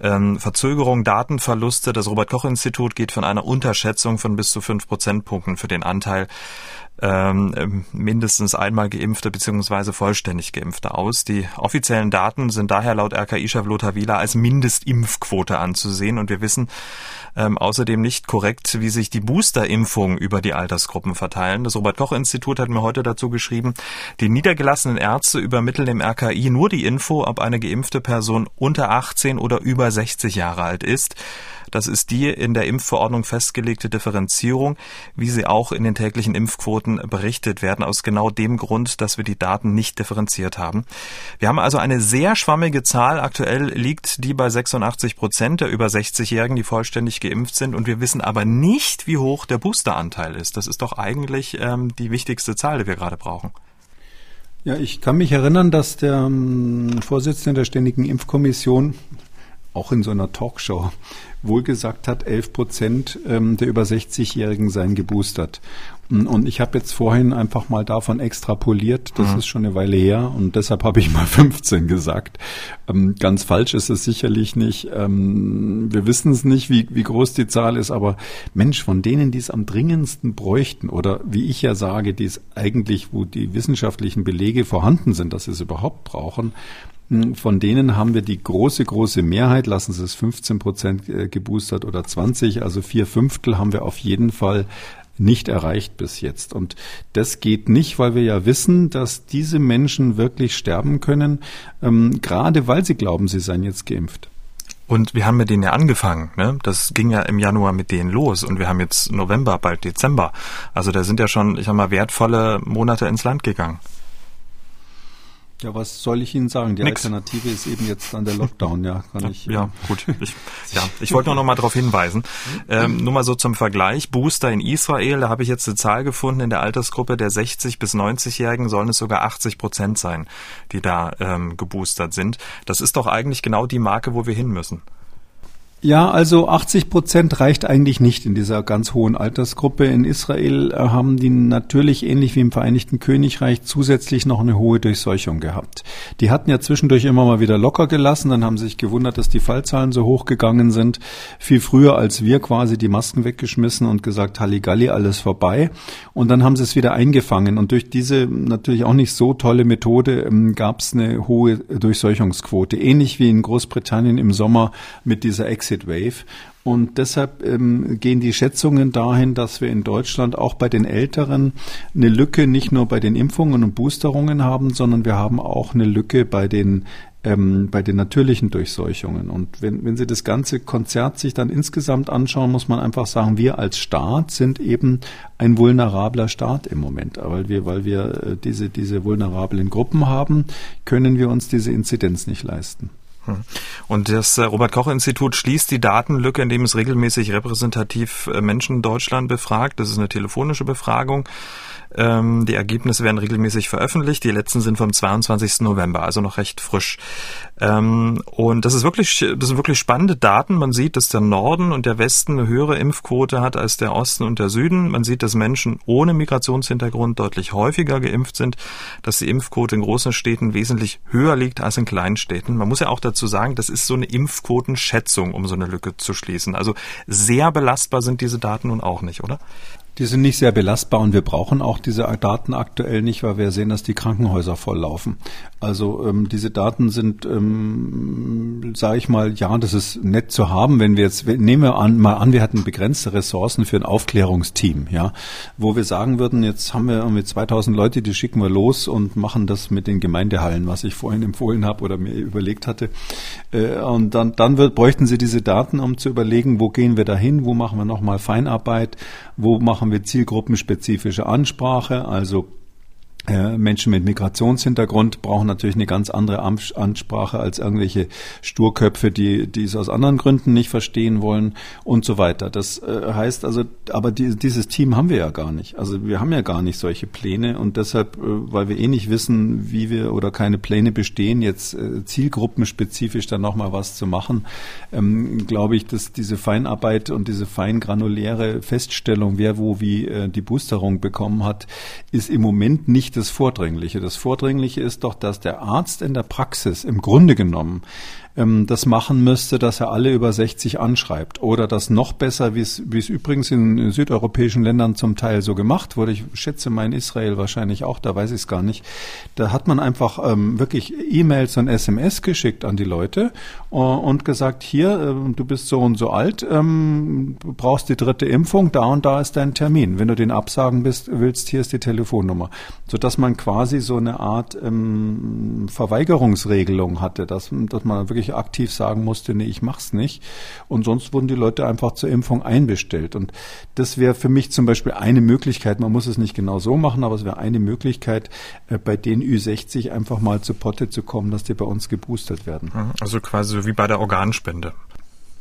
ähm, Verzögerungen, Datenverluste. Das Robert-Koch-Institut geht von einer Unterschätzung von bis zu fünf Prozentpunkten für den Anteil ähm, mindestens einmal geimpfte bzw. vollständig geimpfte aus. Die offiziellen Daten sind daher laut RKI-Chef Lothar Wieler als Mindestimpfquote anzusehen und wir wissen ähm, außerdem nicht korrekt, wie sich die Boosterimpfungen über die Altersgruppen verteilen. Das Robert-Koch-Institut hat mir heute dazu geschrieben, die niedergelassenen Ärzte übermitteln dem RKI nur die Info, ob eine geimpfte Person unter 18 oder über 60 Jahre alt ist. Das ist die in der Impfverordnung festgelegte Differenzierung, wie sie auch in den täglichen Impfquoten berichtet werden, aus genau dem Grund, dass wir die Daten nicht differenziert haben. Wir haben also eine sehr schwammige Zahl. Aktuell liegt die bei 86 Prozent der über 60-Jährigen, die vollständig geimpft sind. Und wir wissen aber nicht, wie hoch der Boosteranteil ist. Das ist doch eigentlich ähm, die wichtigste Zahl, die wir gerade brauchen. Ja, ich kann mich erinnern, dass der ähm, Vorsitzende der Ständigen Impfkommission auch in so einer Talkshow wohl gesagt hat, 11 Prozent ähm, der über 60-Jährigen seien geboostert. Und ich habe jetzt vorhin einfach mal davon extrapoliert, das mhm. ist schon eine Weile her und deshalb habe ich mal 15 gesagt. Ähm, ganz falsch ist es sicherlich nicht. Ähm, wir wissen es nicht, wie, wie groß die Zahl ist, aber Mensch, von denen, die es am dringendsten bräuchten oder wie ich ja sage, die es eigentlich, wo die wissenschaftlichen Belege vorhanden sind, dass sie es überhaupt brauchen, von denen haben wir die große, große Mehrheit, lassen Sie es 15 Prozent äh, geboostert oder 20, also vier Fünftel haben wir auf jeden Fall nicht erreicht bis jetzt. Und das geht nicht, weil wir ja wissen, dass diese Menschen wirklich sterben können, ähm, gerade weil sie glauben, sie seien jetzt geimpft. Und wir haben mit denen ja angefangen. Ne? Das ging ja im Januar mit denen los und wir haben jetzt November, bald Dezember. Also da sind ja schon, ich sag mal, wertvolle Monate ins Land gegangen. Ja, was soll ich Ihnen sagen? Die Nix. Alternative ist eben jetzt dann der Lockdown, ja. Kann ja, ich, ja, gut. Ich, ja, ich wollte nur noch mal darauf hinweisen. Ähm, nur mal so zum Vergleich. Booster in Israel, da habe ich jetzt eine Zahl gefunden, in der Altersgruppe der 60- bis 90-Jährigen sollen es sogar 80 Prozent sein, die da ähm, geboostert sind. Das ist doch eigentlich genau die Marke, wo wir hin müssen. Ja, also 80 Prozent reicht eigentlich nicht in dieser ganz hohen Altersgruppe. In Israel äh, haben die natürlich ähnlich wie im Vereinigten Königreich zusätzlich noch eine hohe Durchseuchung gehabt. Die hatten ja zwischendurch immer mal wieder locker gelassen, dann haben sie sich gewundert, dass die Fallzahlen so hoch gegangen sind. Viel früher als wir quasi die Masken weggeschmissen und gesagt, Halligalli, alles vorbei. Und dann haben sie es wieder eingefangen. Und durch diese natürlich auch nicht so tolle Methode ähm, gab es eine hohe Durchseuchungsquote. Ähnlich wie in Großbritannien im Sommer mit dieser Exit Exit Wave. Und deshalb ähm, gehen die Schätzungen dahin, dass wir in Deutschland auch bei den Älteren eine Lücke nicht nur bei den Impfungen und Boosterungen haben, sondern wir haben auch eine Lücke bei den ähm, bei den natürlichen Durchseuchungen. Und wenn, wenn Sie das ganze Konzert sich dann insgesamt anschauen, muss man einfach sagen, wir als Staat sind eben ein vulnerabler Staat im Moment. Weil wir, weil wir äh, diese, diese vulnerablen Gruppen haben, können wir uns diese Inzidenz nicht leisten. Hm. Und das äh, Robert-Koch-Institut schließt die Datenlücke, indem es regelmäßig repräsentativ äh, Menschen in Deutschland befragt. Das ist eine telefonische Befragung. Ähm, die Ergebnisse werden regelmäßig veröffentlicht. Die letzten sind vom 22. November, also noch recht frisch. Ähm, und das ist wirklich, das sind wirklich spannende Daten. Man sieht, dass der Norden und der Westen eine höhere Impfquote hat als der Osten und der Süden. Man sieht, dass Menschen ohne Migrationshintergrund deutlich häufiger geimpft sind, dass die Impfquote in großen Städten wesentlich höher liegt als in kleinen Städten. Man muss ja auch dazu sagen, das ist so eine Impfquotenschätzung, um so eine Lücke zu schließen. Also sehr belastbar sind diese Daten nun auch nicht, oder? Die sind nicht sehr belastbar und wir brauchen auch diese Daten aktuell nicht, weil wir sehen, dass die Krankenhäuser volllaufen. Also ähm, diese Daten sind, ähm, sage ich mal, ja, das ist nett zu haben, wenn wir jetzt, nehmen wir an, mal an, wir hätten begrenzte Ressourcen für ein Aufklärungsteam, ja, wo wir sagen würden, jetzt haben wir irgendwie 2000 Leute, die schicken wir los und machen das mit den Gemeindehallen, was ich vorhin empfohlen habe oder mir überlegt hatte. Äh, und dann, dann wird, bräuchten sie diese Daten, um zu überlegen, wo gehen wir dahin, wo machen wir nochmal Feinarbeit, wo machen wir zielgruppenspezifische Ansprache, also Menschen mit Migrationshintergrund brauchen natürlich eine ganz andere Ansprache als irgendwelche Sturköpfe, die, die es aus anderen Gründen nicht verstehen wollen und so weiter. Das äh, heißt also, aber die, dieses Team haben wir ja gar nicht. Also wir haben ja gar nicht solche Pläne und deshalb, äh, weil wir eh nicht wissen, wie wir oder keine Pläne bestehen, jetzt zielgruppenspezifisch dann nochmal was zu machen, ähm, glaube ich, dass diese Feinarbeit und diese feingranuläre Feststellung, wer wo wie die Boosterung bekommen hat, ist im Moment nicht das Vordringliche. Das Vordringliche ist doch, dass der Arzt in der Praxis im Grunde genommen ähm, das machen müsste, dass er alle über 60 anschreibt. Oder das noch besser, wie es, übrigens in südeuropäischen Ländern zum Teil so gemacht wurde. Ich schätze mal in Israel wahrscheinlich auch, da weiß ich es gar nicht. Da hat man einfach ähm, wirklich E-Mails und SMS geschickt an die Leute äh, und gesagt, hier, äh, du bist so und so alt, ähm, brauchst die dritte Impfung, da und da ist dein Termin. Wenn du den absagen bist, willst, hier ist die Telefonnummer. Sodass man quasi so eine Art ähm, Verweigerungsregelung hatte, dass, dass man wirklich wirklich aktiv sagen musste, nee, ich mach's nicht. Und sonst wurden die Leute einfach zur Impfung einbestellt. Und das wäre für mich zum Beispiel eine Möglichkeit. Man muss es nicht genau so machen, aber es wäre eine Möglichkeit, äh, bei den Ü60 einfach mal zu Potte zu kommen, dass die bei uns geboostert werden. Also quasi wie bei der Organspende.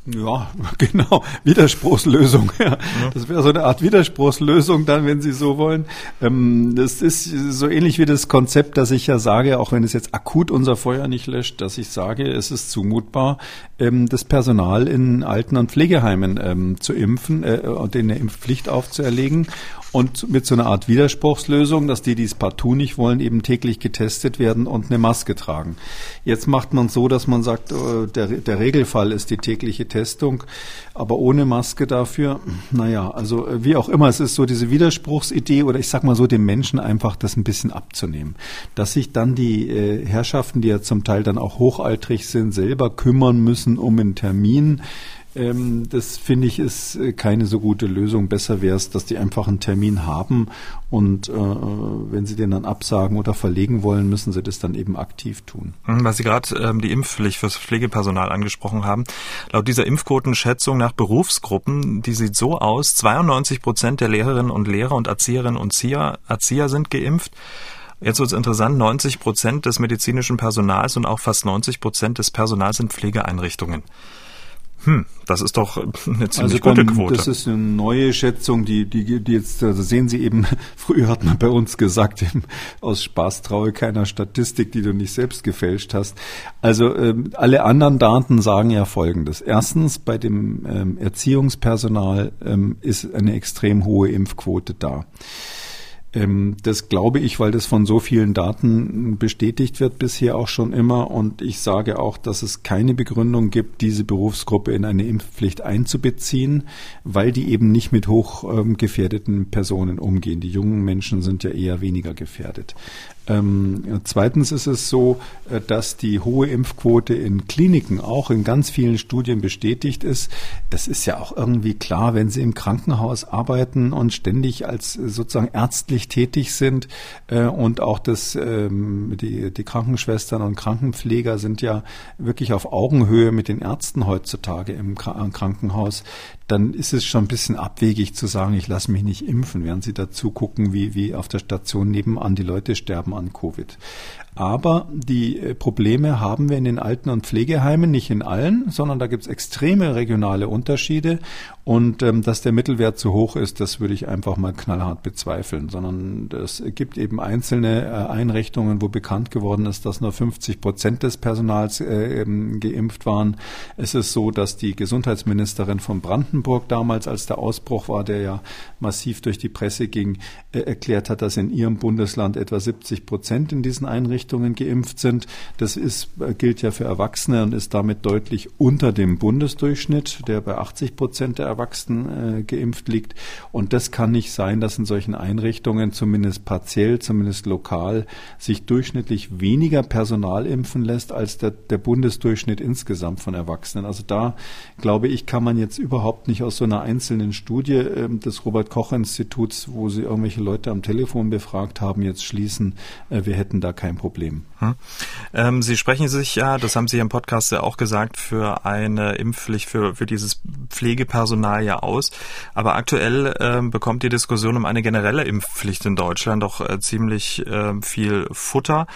Ja, genau. Widerspruchslösung. Ja. Das wäre so eine Art Widerspruchslösung dann, wenn Sie so wollen. Ähm, das ist so ähnlich wie das Konzept, dass ich ja sage, auch wenn es jetzt akut unser Feuer nicht löscht, dass ich sage, es ist zumutbar, ähm, das Personal in Alten- und Pflegeheimen ähm, zu impfen äh, und denen eine Impfpflicht aufzuerlegen und mit so einer Art Widerspruchslösung, dass die, die es partout nicht wollen, eben täglich getestet werden und eine Maske tragen. Jetzt macht man so, dass man sagt, äh, der, der Regelfall ist die tägliche Testung, aber ohne Maske dafür. Naja, also äh, wie auch immer, es ist so diese Widerspruchsidee oder ich sag mal so, dem Menschen einfach das ein bisschen abzunehmen. Dass sich dann die äh, Herrschaften, die ja zum Teil dann auch hochaltrig sind, selber kümmern müssen um einen Termin, ähm, das finde ich ist äh, keine so gute Lösung. Besser wäre es, dass die einfach einen Termin haben und äh, wenn sie den dann absagen oder verlegen wollen, müssen sie das dann eben aktiv tun. Mhm, weil Sie gerade ähm, die Impfpflicht fürs Pflegepersonal angesprochen haben. Laut dieser Impfquotenschätzung nach Berufsgruppen, die sieht so aus, 92 Prozent der Lehrerinnen und Lehrer und Erzieherinnen und Erzieher, Erzieher sind geimpft. Jetzt wird es interessant, 90 Prozent des medizinischen Personals und auch fast 90 Prozent des Personals in Pflegeeinrichtungen. Hm, das ist doch eine ziemlich also gute Quote. Das ist eine neue Schätzung, die, die, die jetzt, also sehen Sie eben, früher hat man bei uns gesagt, eben, aus Spaß traue keiner Statistik, die du nicht selbst gefälscht hast. Also ähm, alle anderen Daten sagen ja Folgendes. Erstens, bei dem ähm, Erziehungspersonal ähm, ist eine extrem hohe Impfquote da. Ähm, das glaube ich, weil das von so vielen Daten bestätigt wird bisher auch schon immer. Und ich sage auch, dass es keine Begründung gibt, diese Berufsgruppe in eine Impfpflicht einzubeziehen, weil die eben nicht mit hochgefährdeten Personen umgehen. Die jungen Menschen sind ja eher weniger gefährdet. Ähm, zweitens ist es so, äh, dass die hohe Impfquote in Kliniken auch in ganz vielen Studien bestätigt ist. Das ist ja auch irgendwie klar, wenn Sie im Krankenhaus arbeiten und ständig als sozusagen ärztlich tätig sind äh, und auch das, ähm, die, die Krankenschwestern und Krankenpfleger sind ja wirklich auf Augenhöhe mit den Ärzten heutzutage im Krankenhaus dann ist es schon ein bisschen abwegig zu sagen, ich lasse mich nicht impfen, während Sie dazu gucken, wie, wie auf der Station nebenan die Leute sterben an Covid. Aber die äh, Probleme haben wir in den Alten- und Pflegeheimen, nicht in allen, sondern da gibt es extreme regionale Unterschiede. Und ähm, dass der Mittelwert zu hoch ist, das würde ich einfach mal knallhart bezweifeln, sondern es gibt eben einzelne äh, Einrichtungen, wo bekannt geworden ist, dass nur 50 Prozent des Personals äh, geimpft waren. Es ist so, dass die Gesundheitsministerin von Brandenburg damals, als der Ausbruch war, der ja massiv durch die Presse ging, äh, erklärt hat, dass in ihrem Bundesland etwa 70 Prozent in diesen Einrichtungen geimpft sind. Das ist, äh, gilt ja für Erwachsene und ist damit deutlich unter dem Bundesdurchschnitt, der bei 80 Prozent der Erwachsenen äh, geimpft liegt. Und das kann nicht sein, dass in solchen Einrichtungen zumindest partiell, zumindest lokal, sich durchschnittlich weniger Personal impfen lässt als der, der Bundesdurchschnitt insgesamt von Erwachsenen. Also da, glaube ich, kann man jetzt überhaupt nicht aus so einer einzelnen Studie äh, des Robert-Koch-Instituts, wo sie irgendwelche Leute am Telefon befragt haben, jetzt schließen, äh, wir hätten da kein Problem. Hm. Ähm, sie sprechen sich ja, das haben Sie im Podcast ja auch gesagt, für eine Impfpflicht für, für dieses Pflegepersonal Personal ja aus. Aber aktuell äh, bekommt die Diskussion um eine generelle Impfpflicht in Deutschland doch äh, ziemlich äh, viel Futter.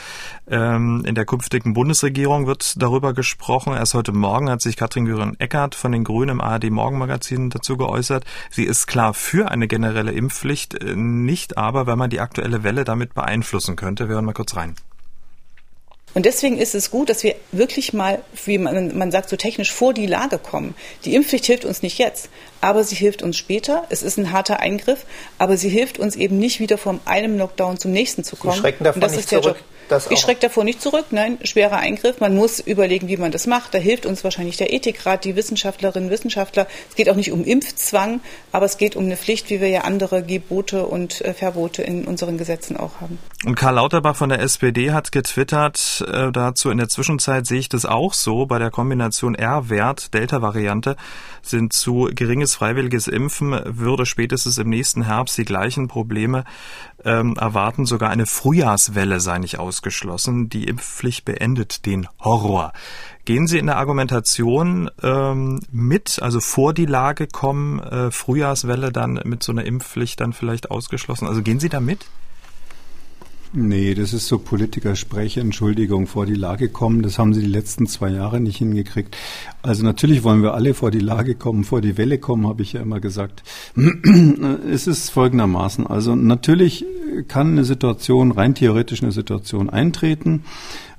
Ähm, in der künftigen Bundesregierung wird darüber gesprochen. Erst heute Morgen hat sich Katrin Göring-Eckert von den Grünen im ARD Morgenmagazin dazu geäußert. Sie ist klar für eine generelle Impfpflicht, äh, nicht aber, weil man die aktuelle Welle damit beeinflussen könnte. Wir hören mal kurz rein. Und deswegen ist es gut, dass wir wirklich mal, wie man, man sagt, so technisch vor die Lage kommen. Die Impfpflicht hilft uns nicht jetzt, aber sie hilft uns später. Es ist ein harter Eingriff, aber sie hilft uns eben nicht wieder vom einem Lockdown zum nächsten zu kommen. Sie schrecken davon nicht zurück. Job das ich schrecke davor nicht zurück. Nein, schwerer Eingriff. Man muss überlegen, wie man das macht. Da hilft uns wahrscheinlich der Ethikrat, die Wissenschaftlerinnen und Wissenschaftler. Es geht auch nicht um Impfzwang, aber es geht um eine Pflicht, wie wir ja andere Gebote und äh, Verbote in unseren Gesetzen auch haben. Und Karl Lauterbach von der SPD hat getwittert äh, dazu, in der Zwischenzeit sehe ich das auch so. Bei der Kombination R-Wert, Delta-Variante, sind zu geringes freiwilliges Impfen, würde spätestens im nächsten Herbst die gleichen Probleme ähm, erwarten. Sogar eine Frühjahrswelle sei nicht ausgeschlossen. Die Impfpflicht beendet den Horror. Gehen Sie in der Argumentation ähm, mit, also vor die Lage kommen, äh, Frühjahrswelle dann mit so einer Impfpflicht dann vielleicht ausgeschlossen? Also gehen Sie da mit? Nee, das ist so Politikerspreche, Entschuldigung, vor die Lage kommen. Das haben sie die letzten zwei Jahre nicht hingekriegt. Also natürlich wollen wir alle vor die Lage kommen, vor die Welle kommen, habe ich ja immer gesagt. es ist folgendermaßen. Also natürlich kann eine Situation, rein theoretisch eine Situation eintreten,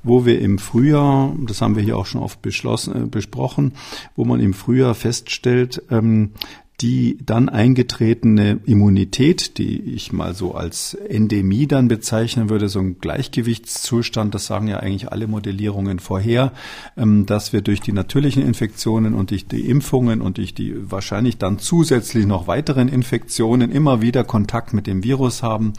wo wir im Frühjahr, das haben wir hier auch schon oft beschlossen, äh, besprochen, wo man im Frühjahr feststellt, ähm, die dann eingetretene Immunität, die ich mal so als Endemie dann bezeichnen würde, so ein Gleichgewichtszustand, das sagen ja eigentlich alle Modellierungen vorher, ähm, dass wir durch die natürlichen Infektionen und durch die Impfungen und durch die wahrscheinlich dann zusätzlich noch weiteren Infektionen immer wieder Kontakt mit dem Virus haben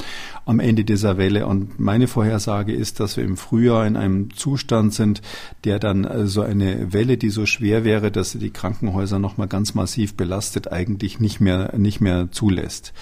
am Ende dieser Welle. Und meine Vorhersage ist, dass wir im Frühjahr in einem Zustand sind, der dann äh, so eine Welle, die so schwer wäre, dass sie die Krankenhäuser nochmal ganz massiv belastet, eigentlich nicht mehr, nicht mehr zulässt.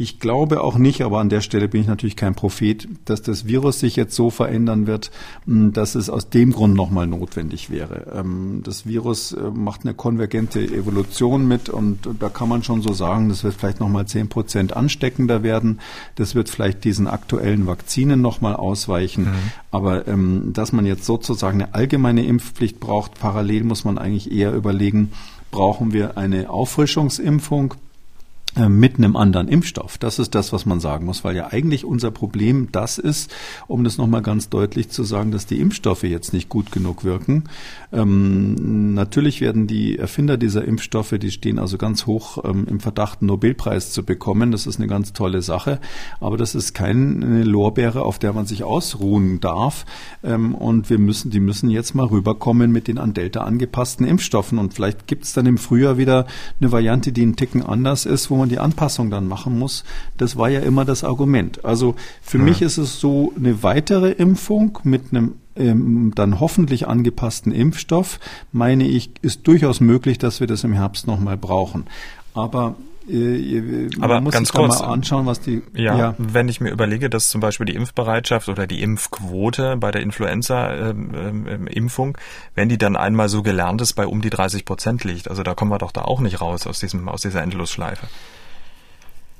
Ich glaube auch nicht, aber an der Stelle bin ich natürlich kein Prophet, dass das Virus sich jetzt so verändern wird, hm, dass es aus dem Grund nochmal notwendig wäre. Ähm, das Virus äh, macht eine konvergente Evolution mit und da kann man schon so sagen, das wird vielleicht nochmal zehn Prozent ansteckender werden. Das wird vielleicht diesen aktuellen Vakzinen nochmal ausweichen. Mhm. Aber ähm, dass man jetzt sozusagen eine allgemeine Impfpflicht braucht, parallel muss man eigentlich eher überlegen, brauchen wir eine Auffrischungsimpfung? Äh, mit einem anderen Impfstoff. Das ist das, was man sagen muss, weil ja eigentlich unser Problem das ist, um das nochmal ganz deutlich zu sagen, dass die Impfstoffe jetzt nicht gut genug wirken. Ähm, natürlich werden die Erfinder dieser Impfstoffe, die stehen also ganz hoch ähm, im Verdacht, einen Nobelpreis zu bekommen. Das ist eine ganz tolle Sache, aber das ist keine Lorbeere, auf der man sich ausruhen darf. Ähm, und wir müssen, die müssen jetzt mal rüberkommen mit den an Delta angepassten Impfstoffen. Und vielleicht gibt es dann im Frühjahr wieder eine Variante, die einen Ticken anders ist, wo man die Anpassung dann machen muss, das war ja immer das Argument. Also für ja. mich ist es so, eine weitere Impfung mit einem ähm, dann hoffentlich angepassten Impfstoff, meine ich, ist durchaus möglich, dass wir das im Herbst nochmal brauchen. Aber äh, aber man muss ganz kurz, mal anschauen, was die. Ja, ja, wenn ich mir überlege, dass zum Beispiel die Impfbereitschaft oder die Impfquote bei der Influenza-Impfung, ähm, ähm, wenn die dann einmal so gelernt ist, bei um die 30 Prozent liegt. Also da kommen wir doch da auch nicht raus aus diesem aus dieser Endlosschleife.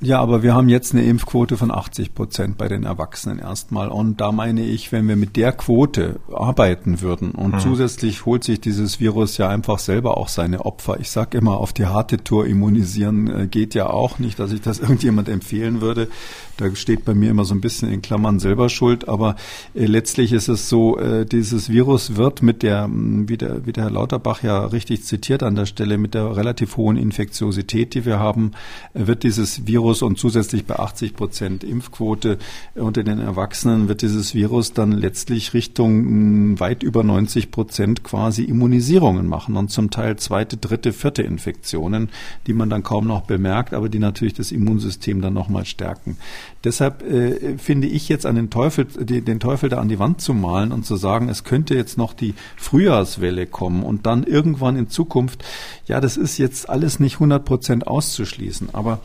Ja, aber wir haben jetzt eine Impfquote von 80 Prozent bei den Erwachsenen erstmal. Und da meine ich, wenn wir mit der Quote arbeiten würden und mhm. zusätzlich holt sich dieses Virus ja einfach selber auch seine Opfer. Ich sage immer, auf die harte Tour immunisieren äh, geht ja auch nicht, dass ich das irgendjemand empfehlen würde. Da steht bei mir immer so ein bisschen in Klammern selber schuld, aber äh, letztlich ist es so, äh, dieses Virus wird mit der, wie der, wie der Herr Lauterbach ja richtig zitiert an der Stelle, mit der relativ hohen Infektiosität, die wir haben, äh, wird dieses Virus und zusätzlich bei 80 Prozent Impfquote unter den Erwachsenen wird dieses Virus dann letztlich Richtung mh, weit über 90 Prozent quasi Immunisierungen machen und zum Teil zweite, dritte, vierte Infektionen, die man dann kaum noch bemerkt, aber die natürlich das Immunsystem dann nochmal stärken. Deshalb äh, finde ich jetzt an den Teufel, die, den Teufel da an die Wand zu malen und zu sagen, es könnte jetzt noch die Frühjahrswelle kommen und dann irgendwann in Zukunft, ja, das ist jetzt alles nicht 100 Prozent auszuschließen. Aber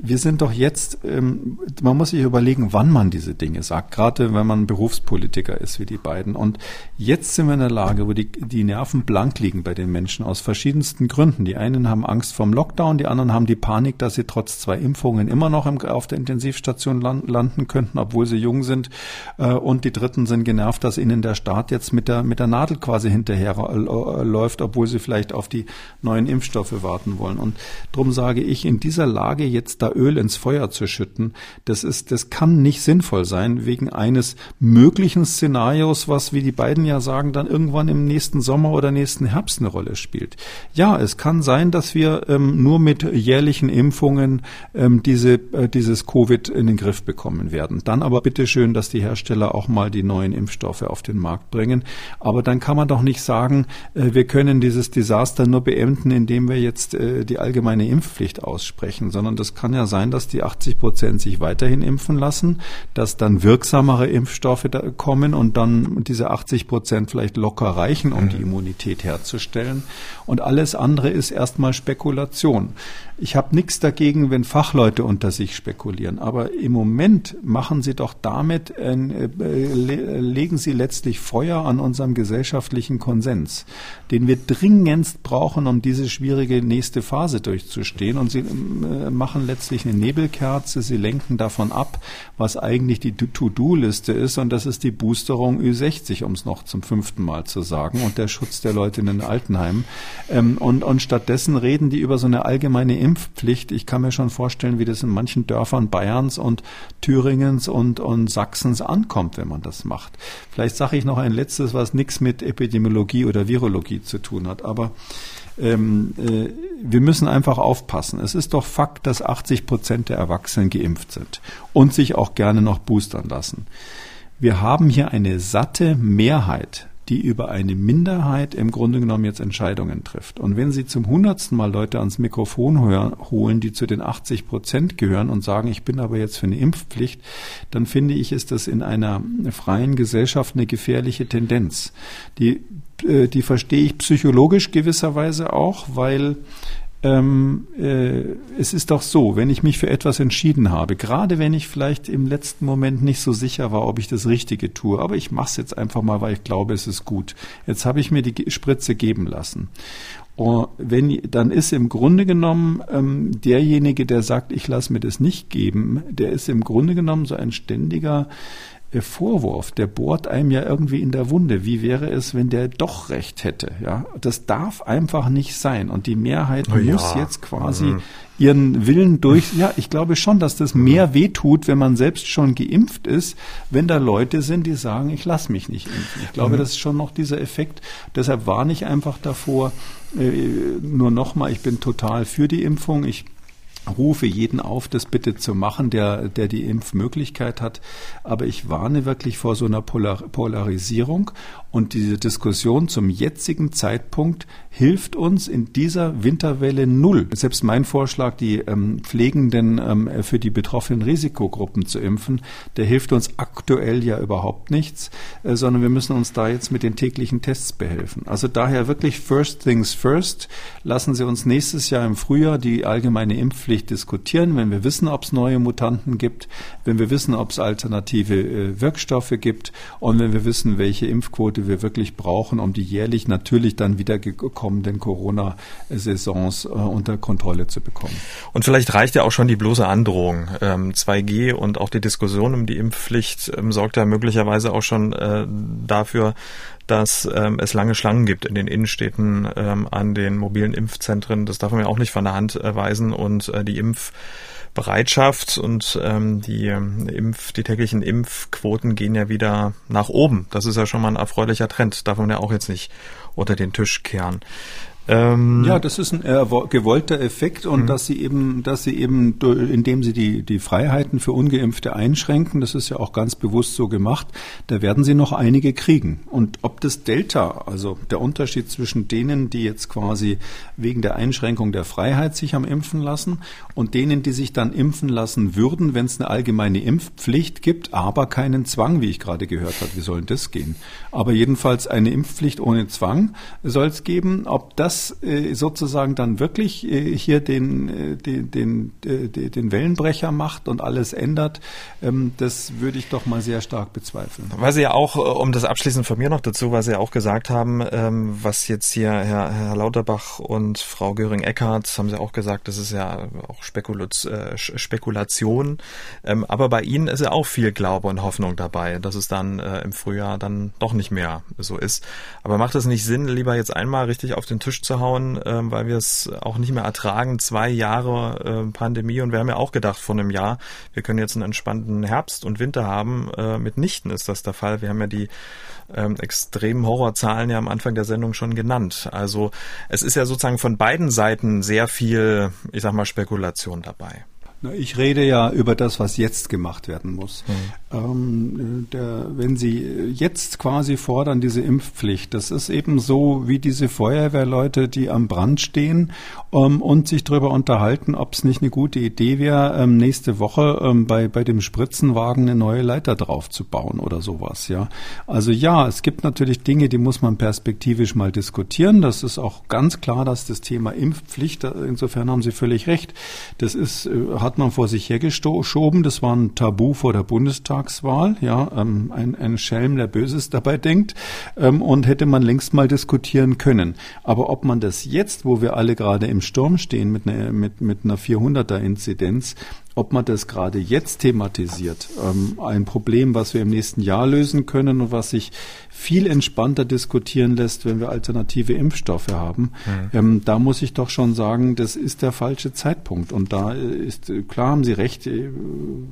wir sind doch jetzt, ähm, man muss sich überlegen, wann man diese Dinge sagt, gerade wenn man Berufspolitiker ist wie die beiden. Und jetzt sind wir in der Lage, wo die, die Nerven blank liegen bei den Menschen aus verschiedensten Gründen. Die einen haben Angst vom Lockdown, die anderen haben die Panik, dass sie trotz zwei Impfungen immer noch im, auf der Intensivstation landen könnten, obwohl sie jung sind. Äh, und die Dritten sind genervt, dass ihnen der Staat jetzt mit der, mit der Nadel quasi hinterher äh, läuft, obwohl sie vielleicht auf die neuen Impfstoffe warten wollen. Und darum sage ich, in dieser Lage jetzt da Öl ins Feuer zu schütten, das ist, das kann nicht sinnvoll sein wegen eines möglichen Szenarios, was, wie die beiden ja sagen, dann irgendwann im nächsten Sommer oder nächsten Herbst eine Rolle spielt. Ja, es kann sein, dass wir ähm, nur mit jährlichen Impfungen ähm, diese, äh, dieses Covid in den Griff bekommen werden. Dann aber bitteschön, dass die Hersteller auch mal die neuen Impfstoffe auf den Markt bringen. Aber dann kann man doch nicht sagen, äh, wir können dieses Desaster nur beenden, indem wir jetzt äh, die allgemeine Impfpflicht aussprechen, sondern das kann ja ja sein, dass die 80 Prozent sich weiterhin impfen lassen, dass dann wirksamere Impfstoffe kommen und dann diese 80 Prozent vielleicht locker reichen, um mhm. die Immunität herzustellen. Und alles andere ist erstmal Spekulation. Ich habe nichts dagegen, wenn Fachleute unter sich spekulieren, aber im Moment machen sie doch damit, äh, äh, legen sie letztlich Feuer an unserem gesellschaftlichen Konsens, den wir dringendst brauchen, um diese schwierige nächste Phase durchzustehen. Und sie äh, machen letztlich letztlich eine Nebelkerze. Sie lenken davon ab, was eigentlich die To-Do-Liste ist. Und das ist die Boosterung Ü60, um es noch zum fünften Mal zu sagen, und der Schutz der Leute in den Altenheimen. Ähm, und, und stattdessen reden die über so eine allgemeine Impfpflicht. Ich kann mir schon vorstellen, wie das in manchen Dörfern Bayerns und Thüringens und, und Sachsens ankommt, wenn man das macht. Vielleicht sage ich noch ein letztes, was nichts mit Epidemiologie oder Virologie zu tun hat. Aber ähm, äh, wir müssen einfach aufpassen. Es ist doch Fakt, dass 80 Prozent der Erwachsenen geimpft sind und sich auch gerne noch boostern lassen. Wir haben hier eine satte Mehrheit die über eine Minderheit im Grunde genommen jetzt Entscheidungen trifft. Und wenn Sie zum hundertsten Mal Leute ans Mikrofon hören, holen, die zu den 80 Prozent gehören und sagen, ich bin aber jetzt für eine Impfpflicht, dann finde ich, ist das in einer freien Gesellschaft eine gefährliche Tendenz. Die, äh, die verstehe ich psychologisch gewisserweise auch, weil ähm, äh, es ist doch so, wenn ich mich für etwas entschieden habe, gerade wenn ich vielleicht im letzten Moment nicht so sicher war, ob ich das Richtige tue, aber ich mache es jetzt einfach mal, weil ich glaube, es ist gut. Jetzt habe ich mir die Spritze geben lassen. Und wenn, dann ist im Grunde genommen ähm, derjenige, der sagt, ich lasse mir das nicht geben, der ist im Grunde genommen so ein ständiger Vorwurf, der bohrt einem ja irgendwie in der Wunde. Wie wäre es, wenn der doch recht hätte? Ja, das darf einfach nicht sein. Und die Mehrheit oh ja. muss jetzt quasi mhm. ihren Willen durch. Ja, ich glaube schon, dass das mehr wehtut, wenn man selbst schon geimpft ist, wenn da Leute sind, die sagen, ich lasse mich nicht impfen. Ich glaube, mhm. das ist schon noch dieser Effekt. Deshalb warne ich einfach davor. Äh, nur nochmal, ich bin total für die Impfung. Ich rufe jeden auf, das bitte zu machen, der, der die Impfmöglichkeit hat. Aber ich warne wirklich vor so einer Polar Polarisierung. Und diese Diskussion zum jetzigen Zeitpunkt hilft uns in dieser Winterwelle null. Selbst mein Vorschlag, die ähm, Pflegenden ähm, für die betroffenen Risikogruppen zu impfen, der hilft uns aktuell ja überhaupt nichts, äh, sondern wir müssen uns da jetzt mit den täglichen Tests behelfen. Also daher wirklich first things first. Lassen Sie uns nächstes Jahr im Frühjahr die allgemeine Impfpflicht diskutieren, wenn wir wissen, ob es neue Mutanten gibt, wenn wir wissen, ob es alternative äh, Wirkstoffe gibt und wenn wir wissen, welche Impfquote wir wirklich brauchen, um die jährlich natürlich dann wieder kommenden Corona-Saisons äh, unter Kontrolle zu bekommen. Und vielleicht reicht ja auch schon die bloße Androhung. Ähm, 2G und auch die Diskussion um die Impfpflicht ähm, sorgt ja möglicherweise auch schon äh, dafür, dass ähm, es lange Schlangen gibt in den Innenstädten ähm, an den mobilen Impfzentren. Das darf man ja auch nicht von der Hand weisen und äh, die Impf Bereitschaft und ähm, die ähm, Impf, die täglichen Impfquoten gehen ja wieder nach oben. Das ist ja schon mal ein erfreulicher Trend. Darf man ja auch jetzt nicht unter den Tisch kehren. Ähm, ja, das ist ein gewollter Effekt und mhm. dass sie eben, dass sie eben, indem sie die, die Freiheiten für Ungeimpfte einschränken, das ist ja auch ganz bewusst so gemacht, da werden sie noch einige kriegen. Und ob das Delta, also der Unterschied zwischen denen, die jetzt quasi wegen der Einschränkung der Freiheit sich am impfen lassen und denen, die sich dann impfen lassen würden, wenn es eine allgemeine Impfpflicht gibt, aber keinen Zwang, wie ich gerade gehört habe, wie soll das gehen? Aber jedenfalls eine Impfpflicht ohne Zwang soll es geben. Ob das das äh, sozusagen dann wirklich äh, hier den, äh, den, den, den Wellenbrecher macht und alles ändert, ähm, das würde ich doch mal sehr stark bezweifeln. Weil Sie ja auch, um das abschließend von mir noch dazu, weil Sie ja auch gesagt haben, ähm, was jetzt hier Herr, Herr Lauterbach und Frau Göring-Eckardt haben Sie auch gesagt, das ist ja auch Spekulation. Ähm, aber bei Ihnen ist ja auch viel Glaube und Hoffnung dabei, dass es dann im Frühjahr dann doch nicht mehr so ist. Aber macht es nicht Sinn, lieber jetzt einmal richtig auf den Tisch zu ähm, weil wir es auch nicht mehr ertragen. Zwei Jahre äh, Pandemie und wir haben ja auch gedacht vor einem Jahr, wir können jetzt einen entspannten Herbst und Winter haben. Äh, mitnichten ist das der Fall. Wir haben ja die ähm, extremen Horrorzahlen ja am Anfang der Sendung schon genannt. Also es ist ja sozusagen von beiden Seiten sehr viel, ich sag mal, Spekulation dabei. Ich rede ja über das, was jetzt gemacht werden muss. Mhm. Ähm, der, wenn Sie jetzt quasi fordern, diese Impfpflicht, das ist eben so wie diese Feuerwehrleute, die am Brand stehen ähm, und sich darüber unterhalten, ob es nicht eine gute Idee wäre, ähm, nächste Woche ähm, bei, bei dem Spritzenwagen eine neue Leiter drauf zu bauen oder sowas. Ja, Also ja, es gibt natürlich Dinge, die muss man perspektivisch mal diskutieren. Das ist auch ganz klar, dass das Thema Impfpflicht, insofern haben Sie völlig recht, das ist, äh, hat man vor sich hergeschoben. Das war ein Tabu vor der Bundestagswahl. Ja, ähm, ein, ein Schelm, der Böses dabei denkt. Ähm, und hätte man längst mal diskutieren können. Aber ob man das jetzt, wo wir alle gerade im Sturm stehen mit einer, mit, mit einer 400er Inzidenz, ob man das gerade jetzt thematisiert, ähm, ein Problem, was wir im nächsten Jahr lösen können und was sich viel entspannter diskutieren lässt, wenn wir alternative Impfstoffe haben. Mhm. Ähm, da muss ich doch schon sagen, das ist der falsche Zeitpunkt. Und da ist, klar haben Sie recht, äh,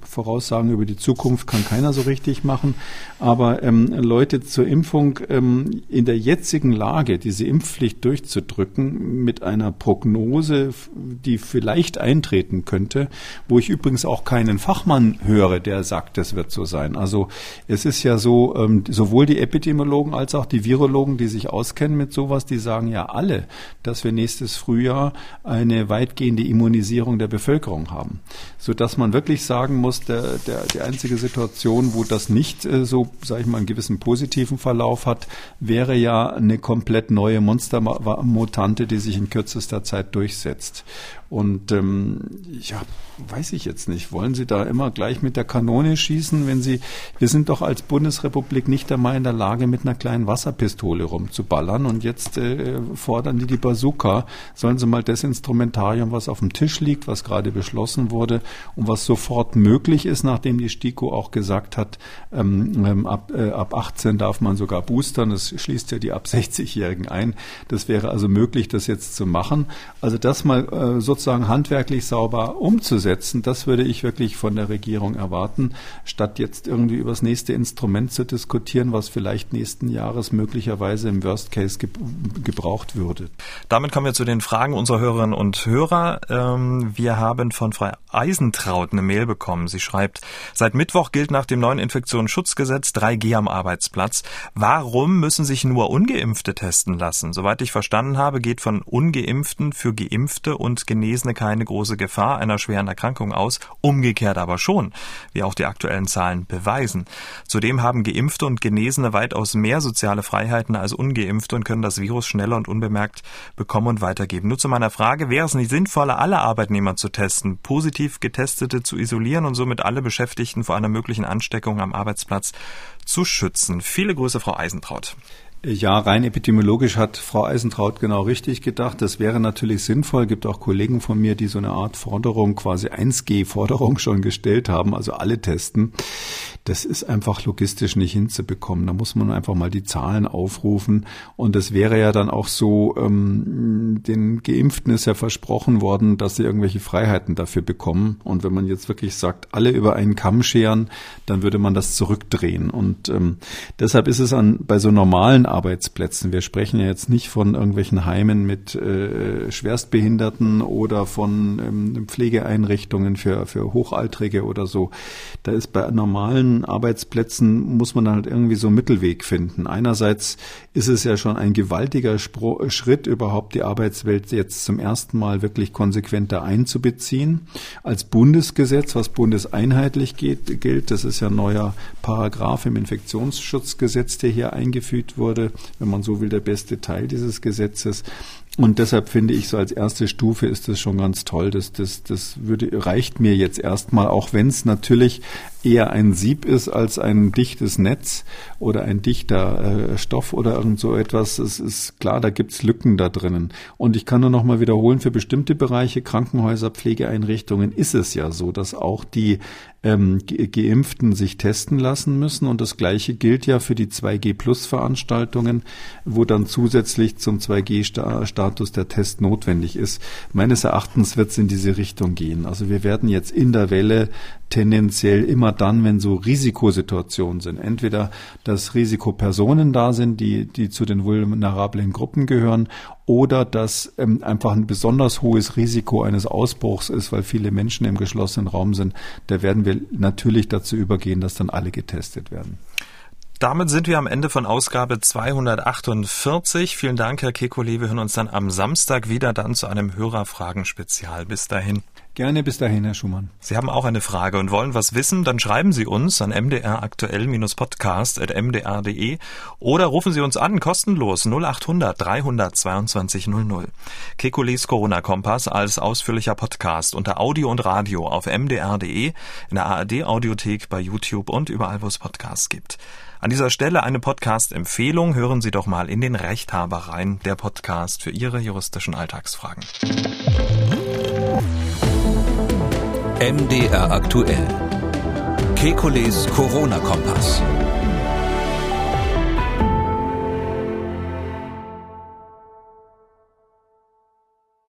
Voraussagen über die Zukunft kann keiner so richtig machen. Aber ähm, Leute zur Impfung ähm, in der jetzigen Lage, diese Impfpflicht durchzudrücken, mit einer Prognose, die vielleicht eintreten könnte, wo ich übrigens auch keinen Fachmann höre, der sagt, das wird so sein. Also es ist ja so, ähm, sowohl die Epidemiologen als auch die Virologen, die sich auskennen mit sowas, die sagen ja alle, dass wir nächstes Frühjahr eine weitgehende Immunisierung der Bevölkerung haben. Sodass man wirklich sagen muss, der, der, die einzige Situation, wo das nicht äh, so, sage ich mal, einen gewissen positiven Verlauf hat, wäre ja eine komplett neue Monstermutante, die sich in kürzester Zeit durchsetzt. Und ähm, ja, weiß ich jetzt nicht. Wollen Sie da immer gleich mit der Kanone schießen, wenn Sie, wir sind doch als Bundesrepublik nicht einmal in der Lage, mit einer kleinen Wasserpistole rumzuballern und jetzt äh, fordern die die Bazooka. Sollen Sie mal das Instrumentarium, was auf dem Tisch liegt, was gerade beschlossen wurde und was sofort möglich ist, nachdem die STIKO auch gesagt hat, ähm, ähm ab, äh, ab 18 darf man sogar boostern. Das schließt ja die ab 60-Jährigen ein. Das wäre also möglich, das jetzt zu machen. Also das mal äh, sozusagen handwerklich sauber umzusetzen. Das würde ich wirklich von der Regierung erwarten, statt jetzt irgendwie über das nächste Instrument zu diskutieren, was vielleicht nächsten Jahres möglicherweise im Worst Case ge gebraucht würde. Damit kommen wir zu den Fragen unserer Hörerinnen und Hörer. Ähm, wir haben von Frau Eisentraut eine Mail bekommen. Sie schreibt, seit Mittwoch gilt nach dem neuen Infektionsschutzgesetz 3G am Arbeitsplatz. Warum müssen sich nur Ungeimpfte testen lassen? Soweit ich verstanden habe, geht von Ungeimpften für Geimpfte und Genesene keine große Gefahr einer schweren Erkrankung aus, umgekehrt aber schon, wie auch die aktuellen Zahlen beweisen. Zudem haben Geimpfte und Genesene weitaus mehr soziale Freiheiten als Ungeimpfte und können das Virus schneller und unbemerkt bekommen und weitergeben. Nur zu meiner Frage, wäre es nicht sinnvoller, alle Arbeitnehmer zu testen, positiv Getestete zu isolieren und somit alle Beschäftigten vor einer möglichen Ansteckung am Arbeitsplatz zu schützen? Viele Grüße, Frau Eisentraut. Ja, rein epidemiologisch hat Frau Eisentraut genau richtig gedacht. Das wäre natürlich sinnvoll. Gibt auch Kollegen von mir, die so eine Art Forderung, quasi 1G-Forderung schon gestellt haben, also alle testen. Das ist einfach logistisch nicht hinzubekommen. Da muss man einfach mal die Zahlen aufrufen. Und das wäre ja dann auch so, ähm, den Geimpften ist ja versprochen worden, dass sie irgendwelche Freiheiten dafür bekommen. Und wenn man jetzt wirklich sagt, alle über einen Kamm scheren, dann würde man das zurückdrehen. Und ähm, deshalb ist es an, bei so normalen Arbeitsplätzen. Wir sprechen ja jetzt nicht von irgendwelchen Heimen mit äh, Schwerstbehinderten oder von ähm, Pflegeeinrichtungen für, für Hochaltrige oder so. Da ist bei normalen Arbeitsplätzen muss man halt irgendwie so einen Mittelweg finden. Einerseits ist es ja schon ein gewaltiger Spro Schritt, überhaupt die Arbeitswelt jetzt zum ersten Mal wirklich konsequenter einzubeziehen. Als Bundesgesetz, was bundeseinheitlich geht, gilt, das ist ja ein neuer Paragraph im Infektionsschutzgesetz, der hier eingefügt wurde, wenn man so will, der beste Teil dieses Gesetzes. Und deshalb finde ich, so als erste Stufe ist das schon ganz toll. Das, das, das würde, reicht mir jetzt erstmal, auch wenn es natürlich eher ein Sieb ist als ein dichtes Netz oder ein dichter äh, Stoff oder irgend so etwas. Es ist klar, da gibt's Lücken da drinnen. Und ich kann nur noch mal wiederholen, für bestimmte Bereiche, Krankenhäuser, Pflegeeinrichtungen ist es ja so, dass auch die ähm, Geimpften sich testen lassen müssen. Und das Gleiche gilt ja für die 2G-Plus-Veranstaltungen, wo dann zusätzlich zum 2G-Status der Test notwendig ist. Meines Erachtens wird es in diese Richtung gehen. Also wir werden jetzt in der Welle tendenziell immer dann, wenn so Risikosituationen sind. Entweder, dass Risikopersonen da sind, die, die zu den vulnerablen Gruppen gehören, oder dass ähm, einfach ein besonders hohes Risiko eines Ausbruchs ist, weil viele Menschen im geschlossenen Raum sind. Da werden wir natürlich dazu übergehen, dass dann alle getestet werden. Damit sind wir am Ende von Ausgabe 248. Vielen Dank, Herr Kekulé. Wir hören uns dann am Samstag wieder dann zu einem Hörerfragen-Spezial. Bis dahin. Gerne bis dahin, Herr Schumann. Sie haben auch eine Frage und wollen was wissen, dann schreiben Sie uns an mdraktuell-podcast.mdr.de oder rufen Sie uns an, kostenlos 0800 322 00. Kekules Corona-Kompass als ausführlicher Podcast unter Audio und Radio auf mdr.de, in der ARD-Audiothek, bei YouTube und überall, wo es Podcasts gibt. An dieser Stelle eine Podcast-Empfehlung. Hören Sie doch mal in den Rechthaber rein, der Podcast für Ihre juristischen Alltagsfragen. MDR aktuell. Kekules Corona-Kompass.